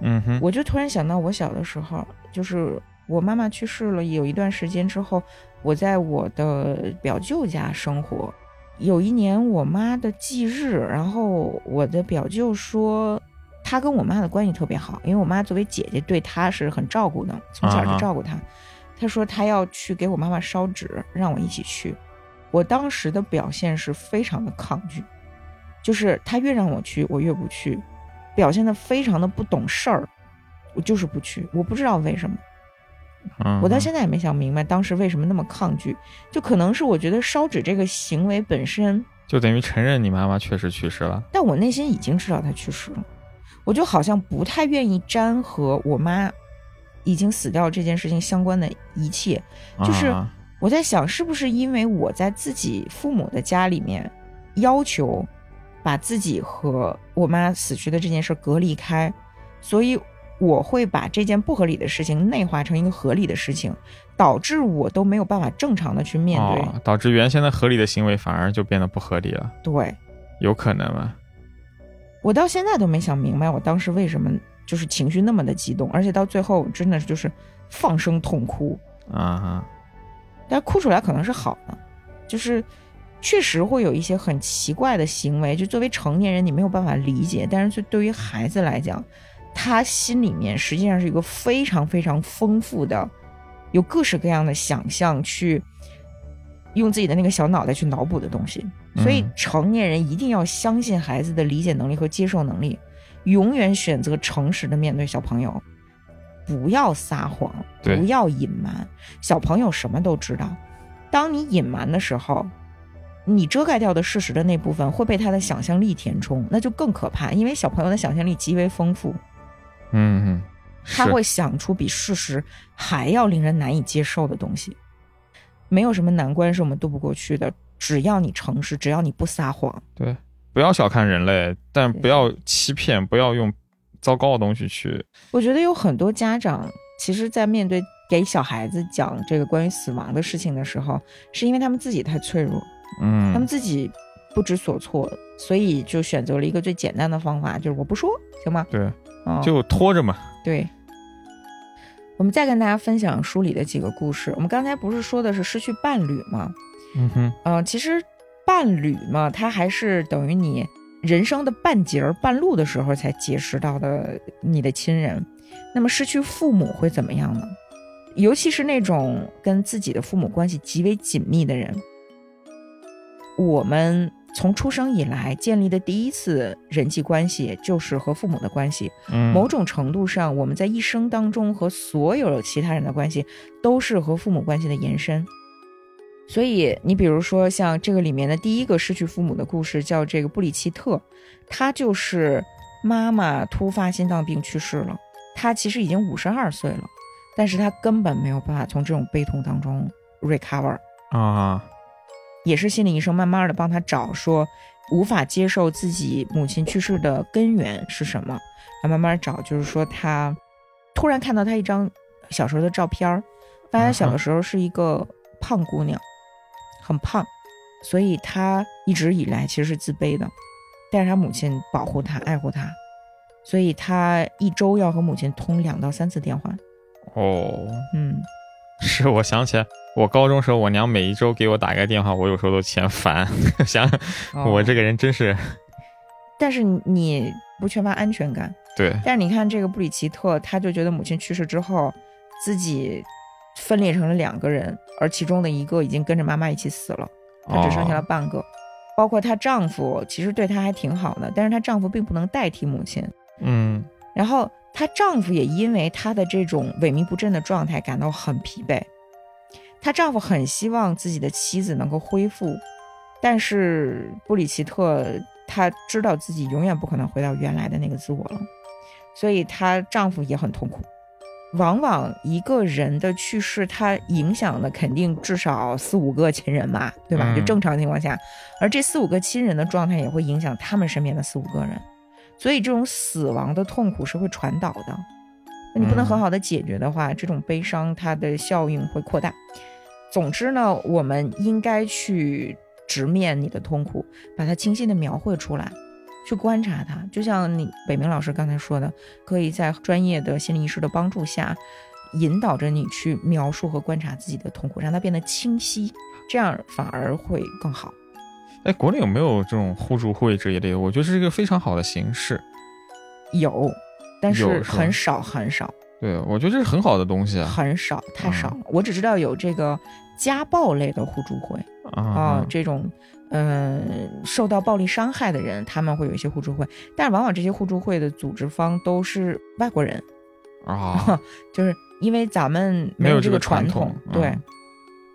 嗯哼，我就突然想到，我小的时候，就是我妈妈去世了，有一段时间之后，我在我的表舅家生活。有一年我妈的忌日，然后我的表舅说，他跟我妈的关系特别好，因为我妈作为姐姐对他是很照顾的，从小就照顾他。他说他要去给我妈妈烧纸，让我一起去。我当时的表现是非常的抗拒，就是他越让我去，我越不去，表现的非常的不懂事儿，我就是不去，我不知道为什么。嗯我到现在也没想明白当时为什么那么抗拒，就可能是我觉得烧纸这个行为本身，就等于承认你妈妈确实去世了。但我内心已经知道她去世了，我就好像不太愿意沾和我妈已经死掉这件事情相关的一切。就是啊我在想，是不是因为我在自己父母的家里面要求把自己和我妈死去的这件事隔离开，所以我会把这件不合理的事情内化成一个合理的事情，导致我都没有办法正常的去面对。哦，导致原先的合理的行为反而就变得不合理了，对有可能吗？我到现在都没想明白，我当时为什么就是情绪那么的激动，而且到最后真的是就是放声痛哭。啊哈，但哭出来可能是好的，就是确实会有一些很奇怪的行为，就作为成年人你没有办法理解，但是对于孩子来讲，他心里面实际上是一个非常非常丰富的，有各式各样的想象去用自己的那个小脑袋去脑补的东西，所以嗯成年人一定要相信孩子的理解能力和接受能力，永远选择诚实的面对小朋友。不要撒谎，不要隐瞒。小朋友什么都知道，当你隐瞒的时候，你遮盖掉的事实的那部分会被他的想象力填充，那就更可怕。因为小朋友的想象力极为丰富，嗯他会想出比事实还要令人难以接受的东西。没有什么难关是我们渡不过去的，只要你诚实，只要你不撒谎。对，不要小看人类，但不要欺骗，不要用糟糕的东西去，我觉得有很多家长，其实，在面对给小孩子讲这个关于死亡的事情的时候，是因为他们自己太脆弱，嗯，他们自己不知所措，所以就选择了一个最简单的方法，就是我不说，行吗？对，嗯，就拖着嘛，对。我们再跟大家分享书里的几个故事。我们刚才不是说的是失去伴侣吗？嗯哼，嗯、其实伴侣嘛，它还是等于你人生的半截儿、半路的时候才结识到的你的亲人。那么失去父母会怎么样呢？尤其是那种跟自己的父母关系极为紧密的人，我们从出生以来建立的第一次人际关系就是和父母的关系。嗯，某种程度上，我们在一生当中和所有其他人的关系都是和父母关系的延伸。所以，你比如说像这个里面的第一个失去父母的故事，叫这个布里奇特，他就是妈妈突发心脏病去世了，他其实已经五十二岁了，但是他根本没有办法从这种悲痛当中 recover。啊，也是心理医生慢慢的帮他找说，无法接受自己母亲去世的根源是什么，他慢慢找，就是说他突然看到他一张小时候的照片儿，发现小的时候是一个胖姑娘，很胖，所以她一直以来其实是自卑的，但是他母亲保护他、爱护他，所以他一周要和母亲通两到三次电话。哦，嗯，是我想起来，我高中时候，我娘每一周给我打个电话，我有时候都嫌烦，想我这个，人真是但是你不缺乏安全感。对，但是你看这个布里奇特，他就觉得母亲去世之后，自己分裂成了两个人，而其中的一个已经跟着妈妈一起死了，她只剩下了哦半个。包括她丈夫，其实对她还挺好的，但是她丈夫并不能代替母亲。嗯然后她丈夫也因为她的这种萎靡不振的状态感到很疲惫。她丈夫很希望自己的妻子能够恢复，但是布里奇特她知道自己永远不可能回到原来的那个自我了，所以她丈夫也很痛苦。往往一个人的去世，他影响的肯定至少四五个亲人吧，对吧？嗯就正常情况下，而这四五个亲人的状态也会影响他们身边的四五个人，所以这种死亡的痛苦是会传导的。那你不能很好的解决的话，这种悲伤它的效应会扩大。总之呢，我们应该去直面你的痛苦，把它清晰的描绘出来，去观察它。就像你北明老师刚才说的，可以在专业的心理医师的帮助下，引导着你去描述和观察自己的痛苦，让它变得清晰，这样反而会更好。哎，国内有没有这种互助会这一类的？我觉得这是一个非常好的形式。有，但是很少很少对，我觉得这是很好的东西啊。很少，太嗯少了。我只知道有这个家暴类的互助会。啊、啊，这种嗯、呃受到暴力伤害的人，他们会有一些互助会，但是往往这些互助会的组织方都是外国人，啊，就是因为咱们没有这个传传统对，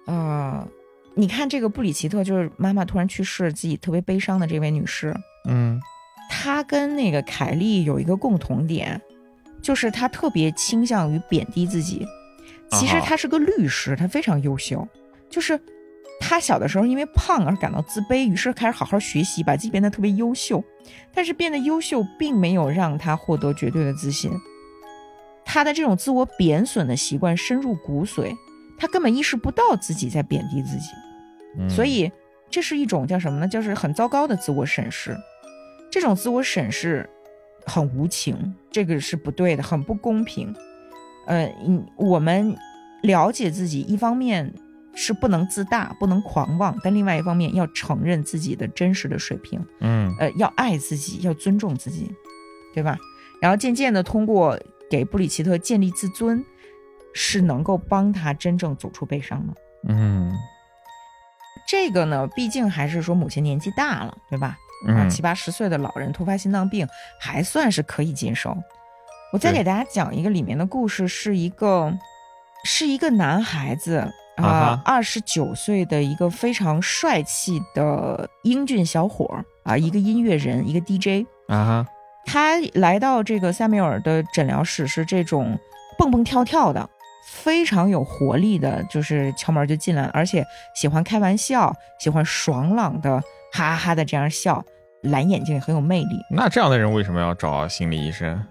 嗯啊、你看这个布里奇特，就是妈妈突然去世，自己特别悲伤的这位女士，嗯她跟那个凯莉有一个共同点，就是他特别倾向于贬低自己。其实他是个律师，他非常优秀，就是他小的时候因为胖而感到自卑，于是开始好好学习，把自己变得特别优秀。但是变得优秀并没有让他获得绝对的自信，他的这种自我贬损的习惯深入骨髓，他根本意识不到自己在贬低自己。嗯，所以这是一种叫什么呢？就是很糟糕的自我审视。这种自我审视很无情，这个是不对的，很不公平。呃，嗯我们了解自己，一方面是不能自大，不能狂妄，但另外一方面要承认自己的真实的水平，嗯呃，要爱自己，要尊重自己，对吧？然后渐渐的通过给布里奇特建立自尊，是能够帮他真正走出悲伤的。嗯这个呢，毕竟还是说母亲年纪大了，对吧？啊，嗯七八十岁的老人突发心脏病，还算是可以接受。我再给大家讲一个里面的故事，是一个是一个男孩子啊二十九岁的一个非常帅气的英俊小伙儿啊，一个音乐人，一个 DJ。啊哈，他来到这个塞缪尔的诊疗室是这种蹦蹦跳跳的，非常有活力的，就是敲门就进来了，而且喜欢开玩笑，喜欢爽朗的哈哈哈的这样笑，蓝眼睛也很有魅力。那这样的人为什么要找心理医生？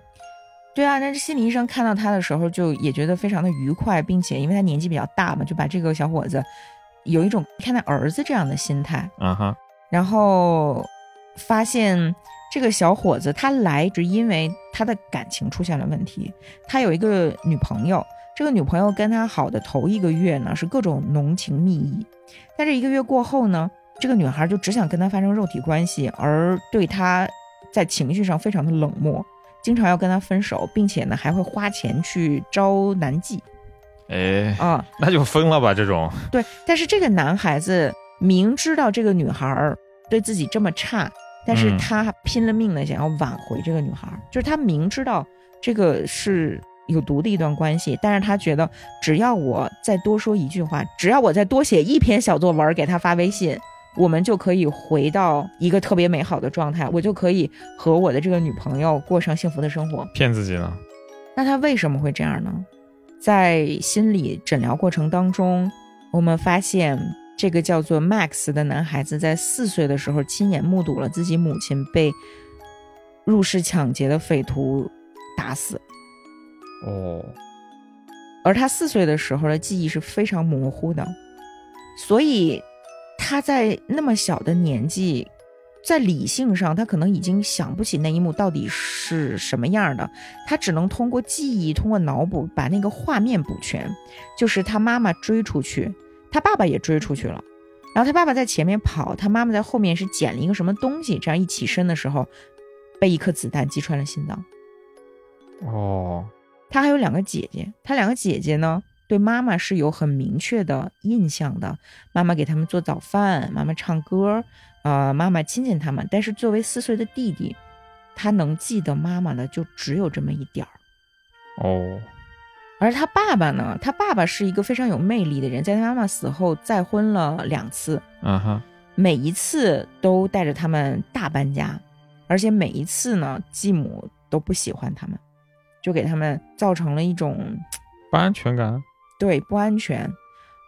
对啊，那这心理医生看到他的时候，就也觉得非常的愉快，并且因为他年纪比较大嘛，就把这个小伙子有一种看待儿子这样的心态，啊哈，然后发现这个小伙子他来只因为他的感情出现了问题，他有一个女朋友，这个女朋友跟他好的头一个月呢是各种浓情蜜意，但是一个月过后呢，这个女孩就只想跟他发生肉体关系，而对他在情绪上非常的冷漠。经常要跟他分手，并且呢还会花钱去招男妓哎，啊、那就疯了吧，这种，对，但是这个男孩子明知道这个女孩儿对自己这么差，但是嗯他拼了命的想要挽回这个女孩儿，就是他明知道这个是有毒的一段关系，但是他觉得只要我再多说一句话，只要我再多写一篇小作文给他发微信。我们就可以回到一个特别美好的状态，我就可以和我的这个女朋友过上幸福的生活。骗自己呢？那他为什么会这样呢？在心理诊疗过程当中，我们发现这个叫做 Max 的男孩子在四岁的时候亲眼目睹了自己母亲被入室抢劫的匪徒打死，哦，而他四岁的时候的记忆是非常模糊的，所以他在那么小的年纪在理性上，他可能已经想不起那一幕到底是什么样的，他只能通过记忆、通过脑补把那个画面补全。就是他妈妈追出去，他爸爸也追出去了，然后他爸爸在前面跑，他妈妈在后面是捡了一个什么东西，这样一起身的时候，被一颗子弹击穿了心脏。哦，他还有两个姐姐，他两个姐姐呢，对妈妈是有很明确的印象的。妈妈给他们做早饭，妈妈唱歌，呃，妈妈亲亲他们。但是作为四岁的弟弟，他能记得妈妈的就只有这么一点儿。哦，而他爸爸呢，他爸爸是一个非常有魅力的人，在他妈妈死后再婚了两次，啊哈，每一次都带着他们大搬家，而且每一次呢，继母都不喜欢他们，就给他们造成了一种不安全感。对不安全，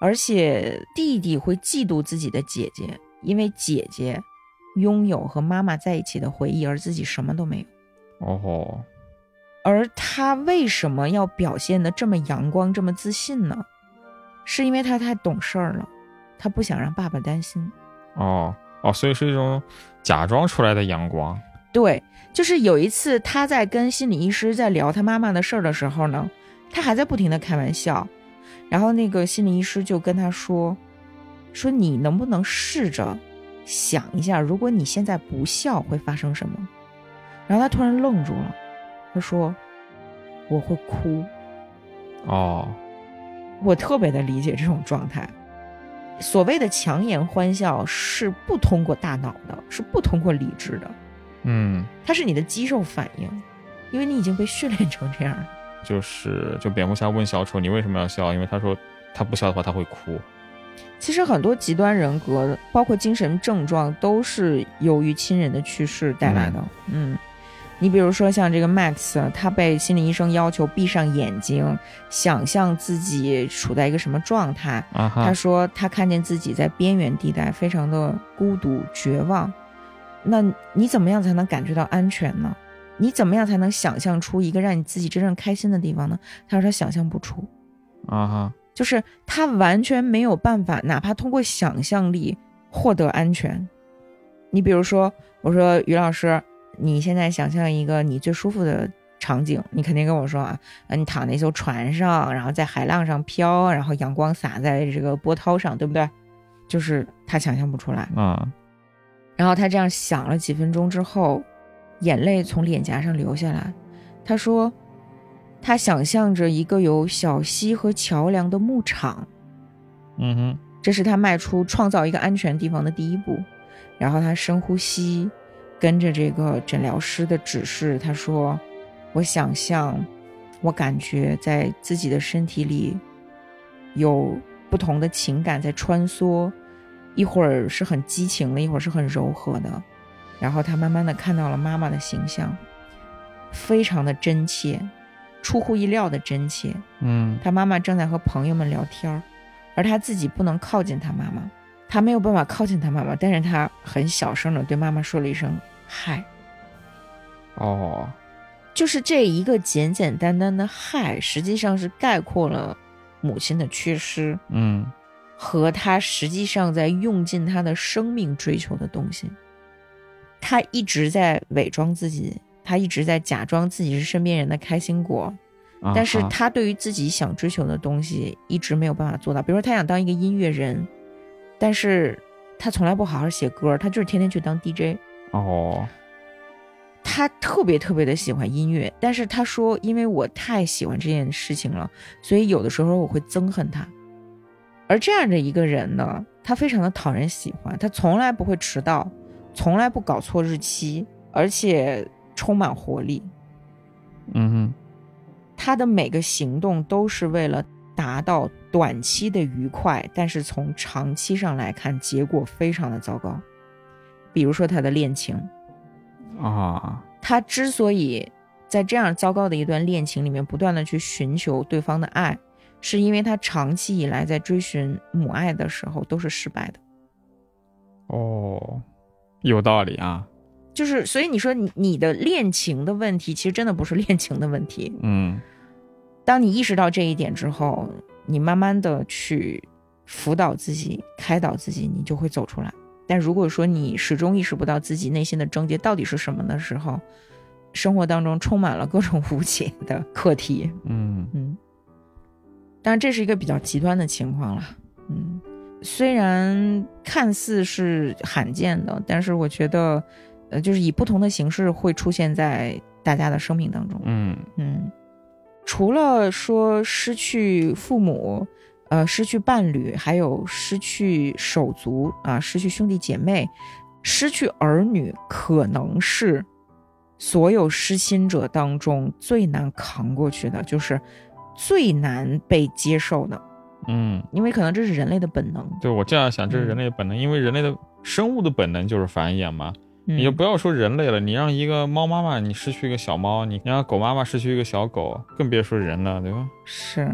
而且弟弟会嫉妒自己的姐姐，因为姐姐拥有和妈妈在一起的回忆，而自己什么都没有。哦吼，而他为什么要表现的这么阳光、这么自信呢？是因为他太懂事儿了，他不想让爸爸担心。哦哦，所以是一种假装出来的阳光。对，就是有一次他在跟心理医师在聊他妈妈的事儿的时候呢，他还在不停的开玩笑，然后那个心理医师就跟他说，说你能不能试着想一下，如果你现在不笑会发生什么？然后他突然愣住了，他说我会哭。哦，我特别的理解这种状态。所谓的强颜欢笑是不通过大脑的，是不通过理智的，嗯，它是你的肌肉反应，因为你已经被训练成这样了。就是就蝙蝠侠问小丑你为什么要笑，因为他说他不笑的话他会哭。其实很多极端人格，包括精神症状，都是由于亲人的去世带来的。嗯，你比如说像这个 Max，他被心理医生要求闭上眼睛，想象自己处在一个什么状态。啊哈，他说他看见自己在边缘地带，非常的孤独绝望。那你怎么样才能感觉到安全呢？你怎么样才能想象出一个让你自己真正开心的地方呢？他说他想象不出。啊哈，就是他完全没有办法，哪怕通过想象力获得安全。你比如说，我说于老师，你现在想象一个你最舒服的场景，你肯定跟我说啊，呃，你躺在一艘船上，然后在海浪上飘，然后阳光洒在这个波涛上，对不对？就是他想象不出来。啊，然后他这样想了几分钟之后，眼泪从脸颊上流下来。他说，他想象着一个有小溪和桥梁的牧场，嗯哼，这是他迈出创造一个安全地方的第一步。然后他深呼吸，跟着这个诊疗师的指示，他说：“我想象，我感觉在自己的身体里有不同的情感在穿梭，一会儿是很激情的，一会儿是很柔和的。然后他慢慢的看到了妈妈的形象，非常的真切，出乎意料的真切。嗯他妈妈正在和朋友们聊天儿，而他自己不能靠近他妈妈，他没有办法靠近他妈妈，但是他很小声的对妈妈说了一声“嗨”，哦，就是这一个简简单单的“嗨”，实际上是概括了母亲的缺失嗯和他实际上在用尽他的生命追求的东西。他一直在伪装自己，他一直在假装自己是身边人的开心果，啊但是他对于自己想追求的东西一直没有办法做到。比如说，他想当一个音乐人，但是他从来不好好写歌，他就是天天去当 DJ。哦，他特别特别的喜欢音乐，但是他说，因为我太喜欢这件事情了，所以有的时候我会憎恨他。而这样的一个人呢，他非常的讨人喜欢，他从来不会迟到，从来不搞错日期，而且充满活力。嗯哼，他的每个行动都是为了达到短期的愉快，但是从长期上来看，结果非常的糟糕。比如说他的恋情，啊，他之所以在这样糟糕的一段恋情里面不断的去寻求对方的爱，是因为他长期以来在追寻母爱的时候都是失败的。哦，有道理啊，就是，所以你说你你的恋情的问题，其实真的不是恋情的问题。嗯当你意识到这一点之后，你慢慢的去辅导自己、开导自己，你就会走出来。但如果说你始终意识不到自己内心的症结到底是什么的时候，生活当中充满了各种无解的课题。嗯嗯，当然这是一个比较极端的情况了。嗯，虽然看似是罕见的，但是我觉得，呃，就是以不同的形式会出现在大家的生命当中。嗯嗯，除了说失去父母，呃，失去伴侣，还有失去手足啊，失去兄弟姐妹，失去儿女，可能是所有失心者当中最难扛过去的，就是最难被接受的，嗯，因为可能这是人类的本能。对我这样想，这是嗯人类的本能，因为人类的生物的本能就是繁衍嘛。嗯你就不要说人类了，你让一个猫妈妈你失去一个小猫，你让狗妈妈失去一个小狗，更别说人了，对吧？是，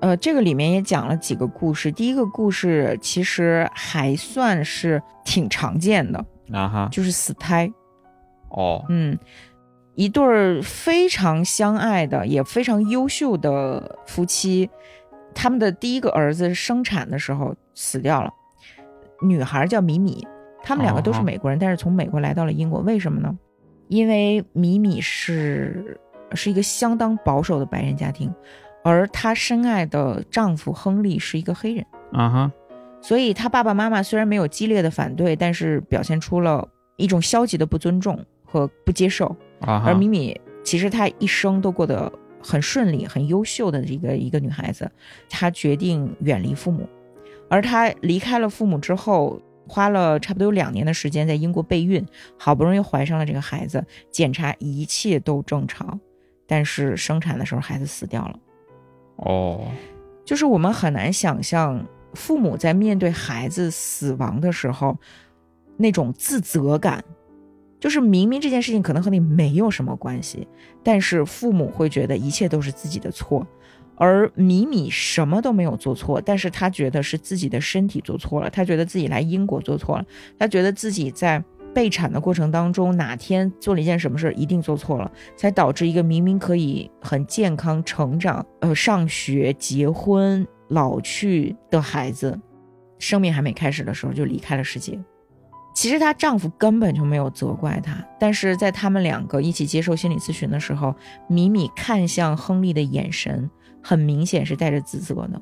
呃，这个里面也讲了几个故事。第一个故事其实还算是挺常见的，啊哈，就是死胎。哦，嗯，一对儿非常相爱的，也非常优秀的夫妻，他们的第一个儿子生产的时候死掉了，女孩叫米米，他们两个都是哦美国人，但是从美国来到了英国，为什么呢？因为米米是是一个相当保守的白人家庭，而她深爱的丈夫亨利是一个黑人。啊哈，所以她爸爸妈妈虽然没有激烈的反对，但是表现出了一种消极的不尊重和不接受。啊，而米米其实她一生都过得很顺利、很优秀的一个一个女孩子，她决定远离父母，而她离开了父母之后，花了差不多有两年的时间在英国备孕，好不容易怀上了这个孩子，检查一切都正常，但是生产的时候孩子死掉了。哦，就是我们很难想象父母在面对孩子死亡的时候那种自责感，就是明明这件事情可能和你没有什么关系，但是父母会觉得一切都是自己的错，而米米什么都没有做错，但是他觉得是自己的身体做错了，他觉得自己来英国做错了，他觉得自己在。备产的过程当中，哪天做了一件什么事儿，一定做错了，才导致一个明明可以很健康成长、呃上学、结婚、老去的孩子，生命还没开始的时候就离开了世界。其实她丈夫根本就没有责怪她，但是在他们两个一起接受心理咨询的时候，米米看向亨利的眼神很明显是带着自责的。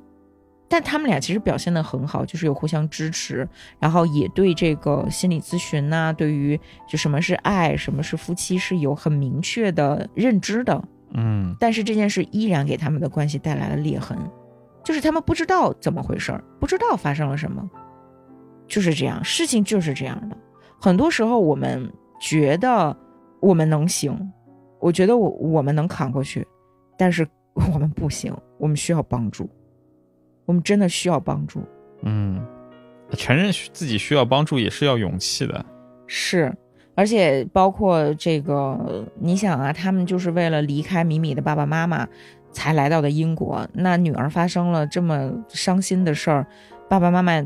但他们俩其实表现得很好，就是有互相支持，然后也对这个心理咨询呐、对于就什么是爱，什么是夫妻是有很明确的认知的。嗯但是这件事依然给他们的关系带来了裂痕，就是他们不知道怎么回事儿，不知道发生了什么，就是这样，事情就是这样的。很多时候我们觉得我们能行，我觉得我我们能扛过去，但是我们不行，我们需要帮助，我们真的需要帮助。嗯，承认自己需要帮助也是要勇气的。是，而且包括这个，你想啊，他们就是为了离开米米的爸爸妈妈才来到的英国。那女儿发生了这么伤心的事儿，爸爸妈妈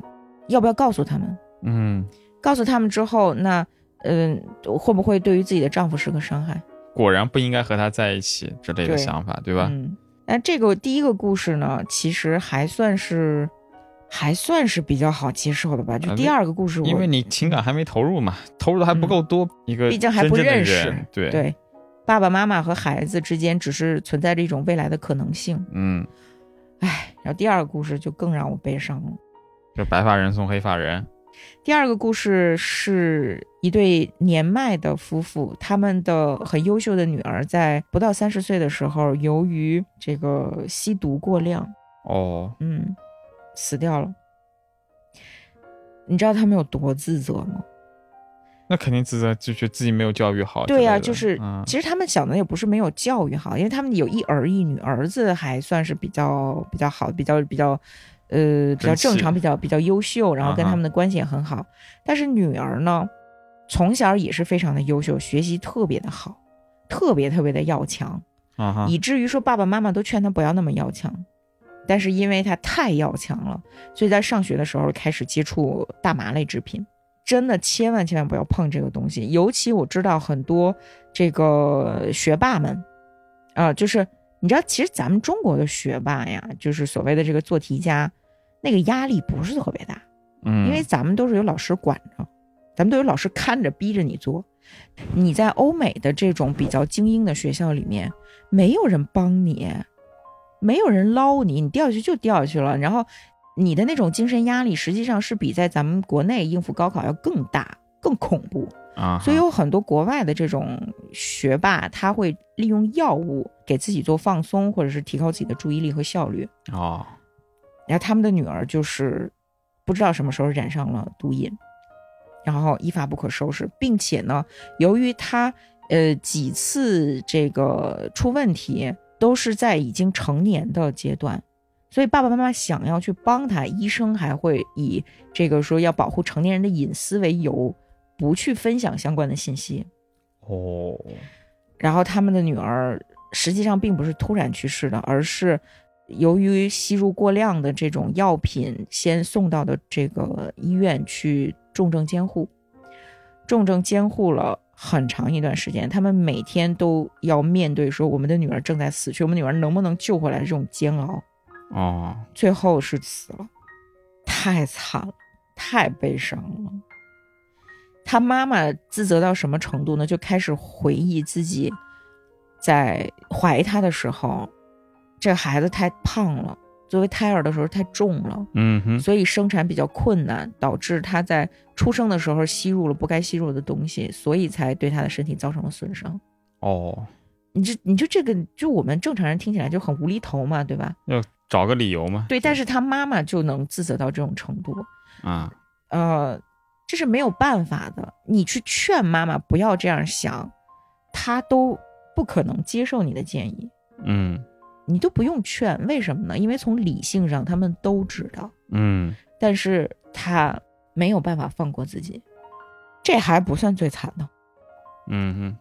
要不要告诉他们？嗯，告诉他们之后，那嗯、会不会对于自己的丈夫是个伤害？果然不应该和他在一起之类的想法，对吧？嗯，那这个第一个故事呢，其实还算是还算是比较好接受的吧。就啊第二个故事我，因为你情感还没投入嘛，投入的还不够多，一个嗯毕竟还不认识对，对爸爸妈妈和孩子之间只是存在着一种未来的可能性。嗯，唉，然后第二个故事就更让我悲伤了。就白发人送黑发人，第二个故事是一对年迈的夫妇，他们的很优秀的女儿在不到三十岁的时候，由于这个吸毒过量，哦，嗯，死掉了。你知道他们有多自责吗？那肯定自责，就觉得自己没有教育好。对呀、就是、嗯其实他们想的也不是没有教育好，因为他们有一儿一女，儿子还算是比较比较好，比较比较，呃，比较正常，比较比较优秀，然后跟他们的关系也很好。但是女儿呢，从小也是非常的优秀，学习特别的好，特别特别的要强，啊哈，以至于说爸爸妈妈都劝她不要那么要强。但是因为她太要强了，所以在上学的时候开始接触大麻类制品。真的千万千万不要碰这个东西，尤其我知道很多这个学霸们，啊、就是你知道，其实咱们中国的学霸呀，就是所谓的这个做题家，那个压力不是特别大，嗯，因为咱们都是有老师管着，咱们都有老师看着逼着你做。你在欧美的这种比较精英的学校里面，没有人帮你，没有人捞你，你掉下去就掉下去了。然后你的那种精神压力，实际上是比在咱们国内应付高考要更大、更恐怖。啊，所以有很多国外的这种学霸，他会利用药物给自己做放松，或者是提高自己的注意力和效率。哦，然后他们的女儿就是不知道什么时候染上了毒瘾，然后一发不可收拾，并且呢，由于他呃几次这个出问题都是在已经成年的阶段，所以爸爸妈妈想要去帮他，医生还会以这个说要保护成年人的隐私为由。不去分享相关的信息，哦，然后他们的女儿实际上并不是突然去世的，而是由于吸入过量的这种药品，先送到的这个医院去重症监护，重症监护了很长一段时间，他们每天都要面对说我们的女儿正在死去，我们女儿能不能救回来这种煎熬，哦，最后是死了，太惨了，太悲伤了。他妈妈自责到什么程度呢？就开始回忆自己在怀他的时候，这孩子太胖了，作为胎儿的时候太重了，嗯哼，所以生产比较困难，导致他在出生的时候吸入了不该吸入的东西，所以才对他的身体造成了损伤。哦，你这，你就这个，就我们正常人听起来就很无厘头嘛，对吧？要找个理由嘛。对，但是他妈妈就能自责到这种程度，啊，呃。这是没有办法的，你去劝妈妈不要这样想，她都不可能接受你的建议。嗯，你都不用劝，为什么呢？因为从理性上他们都知道。嗯，但是他没有办法放过自己，这还不算最惨的。嗯哼，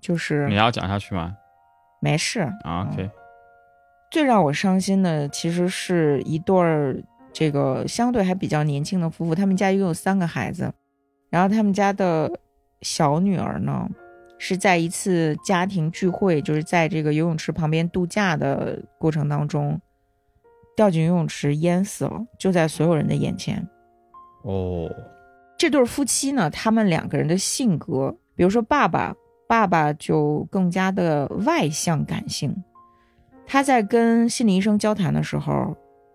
就是你要讲下去吗？没事。OK。最让我伤心的其实是一对儿。这个相对还比较年轻的夫妇，他们家一共有三个孩子，然后他们家的小女儿呢，是在一次家庭聚会，就是在这个游泳池旁边度假的过程当中，掉进游泳池淹死了，就在所有人的眼前。哦，这对夫妻呢，他们两个人的性格，比如说爸爸，爸爸就更加的外向感性，他在跟心理医生交谈的时候。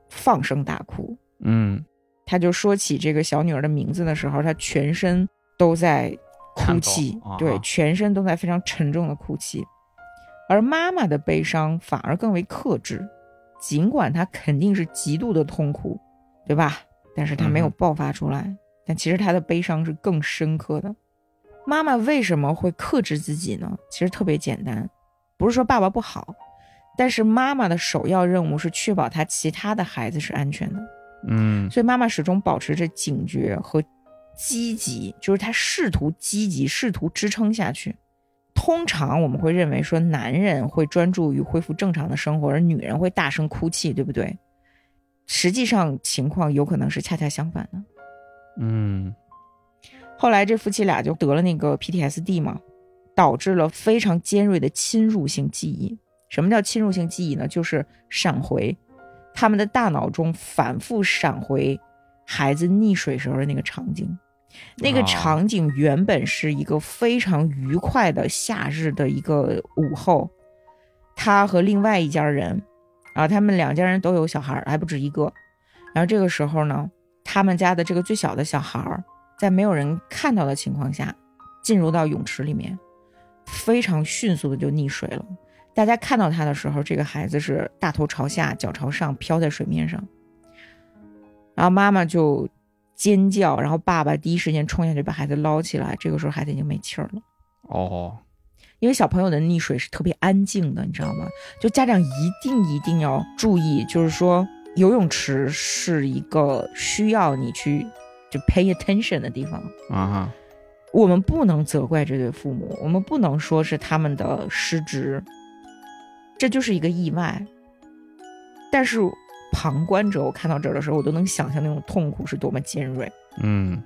放声大哭，嗯，他就说起这个小女儿的名字的时候，他全身都在哭泣，对，全身都在非常沉重的哭泣。而妈妈的悲伤反而更为克制，尽管她肯定是极度的痛苦，对吧？但是她没有爆发出来。但其实她的悲伤是更深刻的。妈妈为什么会克制自己呢？其实特别简单，不是说爸爸不好。但是妈妈的首要任务是确保她其他的孩子是安全的，嗯，所以妈妈始终保持着警觉和积极，就是她试图积极，试图支撑下去。通常我们会认为说男人会专注于恢复正常的生活，而女人会大声哭泣，对不对？实际上情况有可能是恰恰相反的。嗯，后来这夫妻俩就得了那个 PTSD 嘛，导致了非常尖锐的侵入性记忆。什么叫侵入性记忆呢？就是闪回，他们的大脑中反复闪回孩子溺水时候的那个场景。那个场景原本是一个非常愉快的夏日的一个午后，他和另外一家人，啊，他们两家人都有小孩，还不止一个。然后这个时候呢，他们家的这个最小的小孩，在没有人看到的情况下，进入到泳池里面，非常迅速的就溺水了。大家看到他的时候，这个孩子是大头朝下，脚朝上漂在水面上。然后妈妈就尖叫，然后爸爸第一时间冲下去把孩子捞起来。这个时候孩子已经没气儿了。哦，因为小朋友的溺水是特别安静的，你知道吗？就家长一定一定要注意，就是说游泳池是一个需要你去就 pay attention 的地方啊。我们不能责怪这对父母，我们不能说是他们的失职。这就是一个意外，但是旁观者，我看到这儿的时候，我都能想象那种痛苦是多么尖锐。嗯，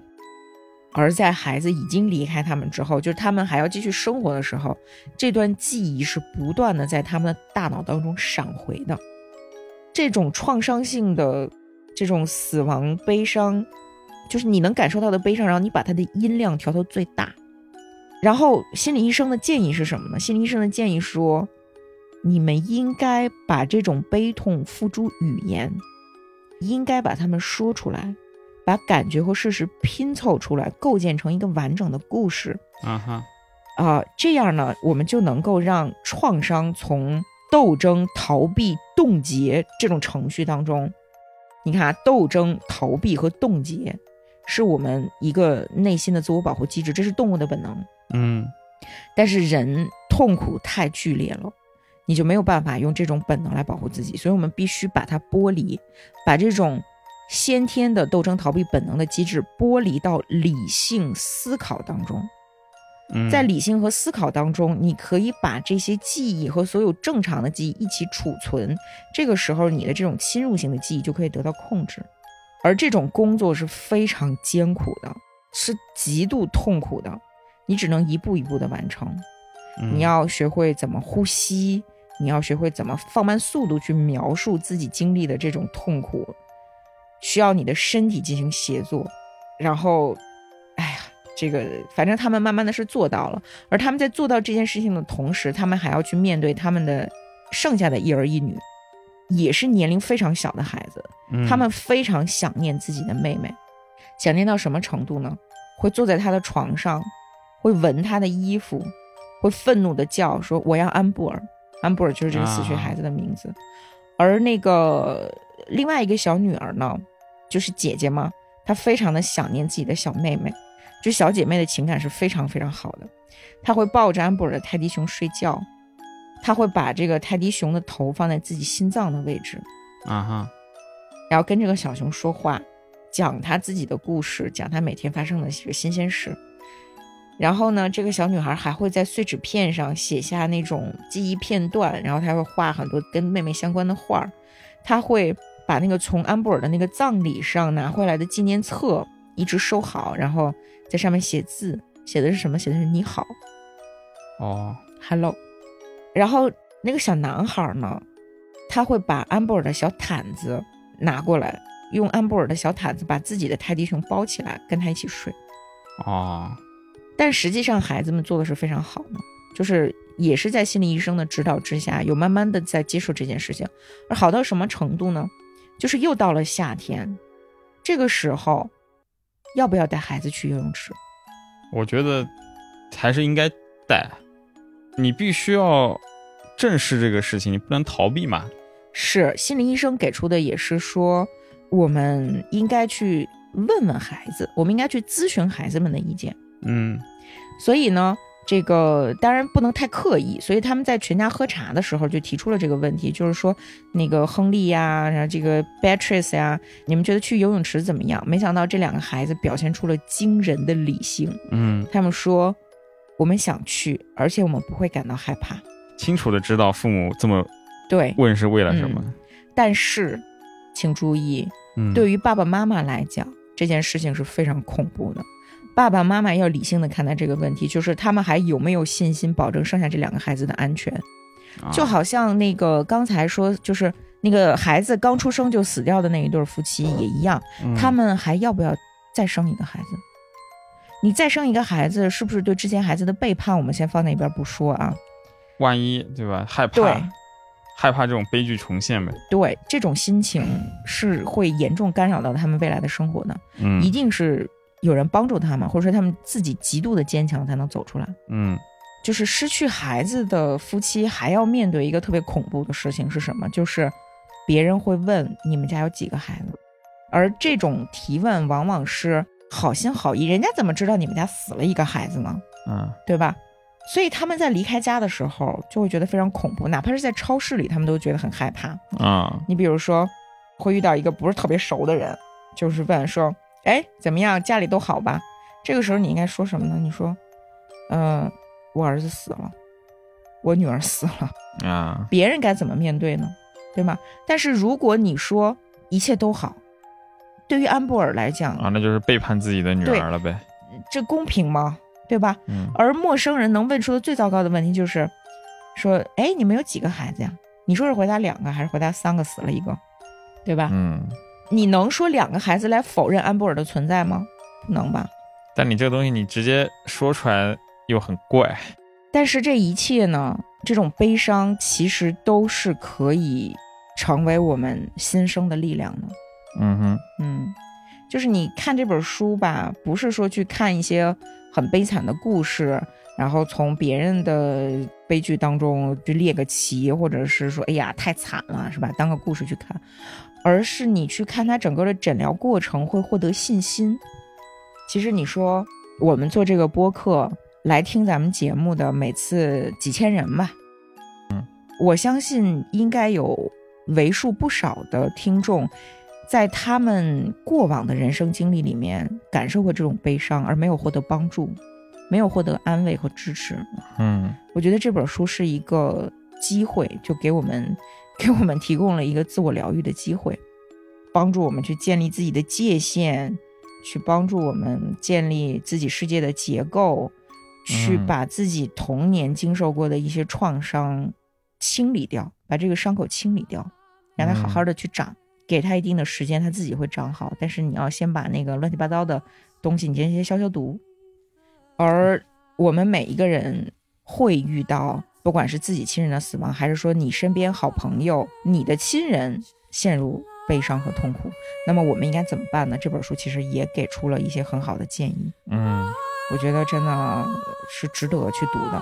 而在孩子已经离开他们之后，就是他们还要继续生活的时候，这段记忆是不断的在他们的大脑当中闪回的。这种创伤性的这种死亡悲伤，就是你能感受到的悲伤，然后你把它的音量调到最大。然后心理医生的建议是什么呢？心理医生的建议说，你们应该把这种悲痛付诸语言，应该把它们说出来，把感觉和事实拼凑出来，构建成一个完整的故事。啊哈，啊、这样呢，我们就能够让创伤从斗争、逃避、冻结这种程序当中，你看啊，斗争、逃避和冻结，是我们一个内心的自我保护机制，这是动物的本能。嗯但是人痛苦太剧烈了，你就没有办法用这种本能来保护自己，所以我们必须把它剥离，把这种先天的斗争逃避本能的机制剥离到理性思考当中。嗯，在理性和思考当中，你可以把这些记忆和所有正常的记忆一起储存，这个时候你的这种侵入性的记忆就可以得到控制。而这种工作是非常艰苦的，是极度痛苦的，你只能一步一步的完成。嗯你要学会怎么呼吸，你要学会怎么放慢速度去描述自己经历的这种痛苦，需要你的身体进行协作。然后，哎呀，这个反正他们慢慢的是做到了，而他们在做到这件事情的同时，他们还要去面对他们的剩下的一儿一女，也是年龄非常小的孩子，嗯他们非常想念自己的妹妹，想念到什么程度呢？会坐在她的床上，会闻她的衣服，会愤怒的叫说：“我要安布尔。”安布尔就是这个死去孩子的名字。而那个另外一个小女儿呢，就是姐姐嘛，她非常的想念自己的小妹妹，就小姐妹的情感是非常非常好的。她会抱着安布尔的泰迪熊睡觉，她会把这个泰迪熊的头放在自己心脏的位置，啊哈，然后跟这个小熊说话，讲他自己的故事，讲他每天发生的这个新鲜事。然后呢，这个小女孩还会在碎纸片上写下那种记忆片段，然后她会画很多跟妹妹相关的画儿。她会把那个从安布尔的那个葬礼上拿回来的纪念册一直收好，然后在上面写字，写的是什么？写的是你好哦，，hello。然后那个小男孩呢，他会把安布尔的小毯子拿过来，用安布尔的小毯子把自己的泰迪熊包起来，跟他一起睡。哦，但实际上，孩子们做的是非常好的，就是也是在心理医生的指导之下，有慢慢的在接受这件事情。而好到什么程度呢？就是又到了夏天，这个时候，要不要带孩子去游泳池？我觉得还是应该带，你必须要正视这个事情，你不能逃避嘛。是心理医生给出的，也是说我们应该去问问孩子，我们应该去咨询孩子们的意见。嗯所以呢，这个当然不能太刻意，所以他们在全家喝茶的时候就提出了这个问题，就是说那个亨利呀，然后这个 Beatrice 呀，你们觉得去游泳池怎么样？没想到这两个孩子表现出了惊人的理性，嗯，他们说我们想去，而且我们不会感到害怕。清楚的知道父母这么对，问是为了什么。但是请注意，嗯，对于爸爸妈妈来讲，这件事情是非常恐怖的。爸爸妈妈要理性的看待这个问题，就是他们还有没有信心保证剩下这两个孩子的安全。啊就好像那个刚才说，就是那个孩子刚出生就死掉的那一对夫妻也一样，嗯他们还要不要再生一个孩子？你再生一个孩子，是不是对之前孩子的背叛？我们先放那边不说啊。万一对吧？害怕，对害怕这种悲剧重现呗。对，这种心情是会严重干扰到他们未来的生活的。嗯一定是有人帮助他们，或者说他们自己极度的坚强才能走出来。嗯就是失去孩子的夫妻还要面对一个特别恐怖的事情是什么？就是别人会问你们家有几个孩子，而这种提问往往是好心好意，人家怎么知道你们家死了一个孩子呢？嗯对吧？所以他们在离开家的时候就会觉得非常恐怖，哪怕是在超市里，他们都觉得很害怕。啊你比如说，会遇到一个不是特别熟的人，就是问说：“哎，怎么样？家里都好吧？”这个时候你应该说什么呢？你说：“嗯、我儿子死了，我女儿死了。啊”别人该怎么面对呢？对吗？但是如果你说一切都好，对于安布尔来讲，啊，那就是背叛自己的女儿了呗。这公平吗？对吧？嗯而陌生人能问出的最糟糕的问题就是说：“哎，你们有几个孩子呀？”你说是回答两个，还是回答三个死了一个？对吧？嗯你能说两个孩子来否认安博尔的存在吗？不能吧。但你这个东西你直接说出来又很怪。但是这一切呢，这种悲伤其实都是可以成为我们新生的力量的。嗯哼，嗯，就是你看这本书吧，不是说去看一些很悲惨的故事，然后从别人的悲剧当中去列个旗，或者是说哎呀太惨了，是吧？当个故事去看，而是你去看他整个的诊疗过程，会获得信心。其实你说我们做这个播客来听咱们节目的每次几千人吧，嗯，我相信应该有为数不少的听众，在他们过往的人生经历里面感受过这种悲伤，而没有获得帮助，没有获得安慰和支持。嗯我觉得这本书是一个机会，就给我们给我们提供了一个自我疗愈的机会，帮助我们去建立自己的界限，去帮助我们建立自己世界的结构，去嗯把自己童年经受过的一些创伤清理掉，把这个伤口清理掉，让它好好的去长，给它一定的时间，它自己会长好。但是你要先把那个乱七八糟的东西，你先先消消毒。而我们每一个人会遇到，不管是自己亲人的死亡，还是说你身边好朋友、你的亲人陷入悲伤和痛苦，那么我们应该怎么办呢？这本书其实也给出了一些很好的建议，嗯我觉得真的是值得去读的。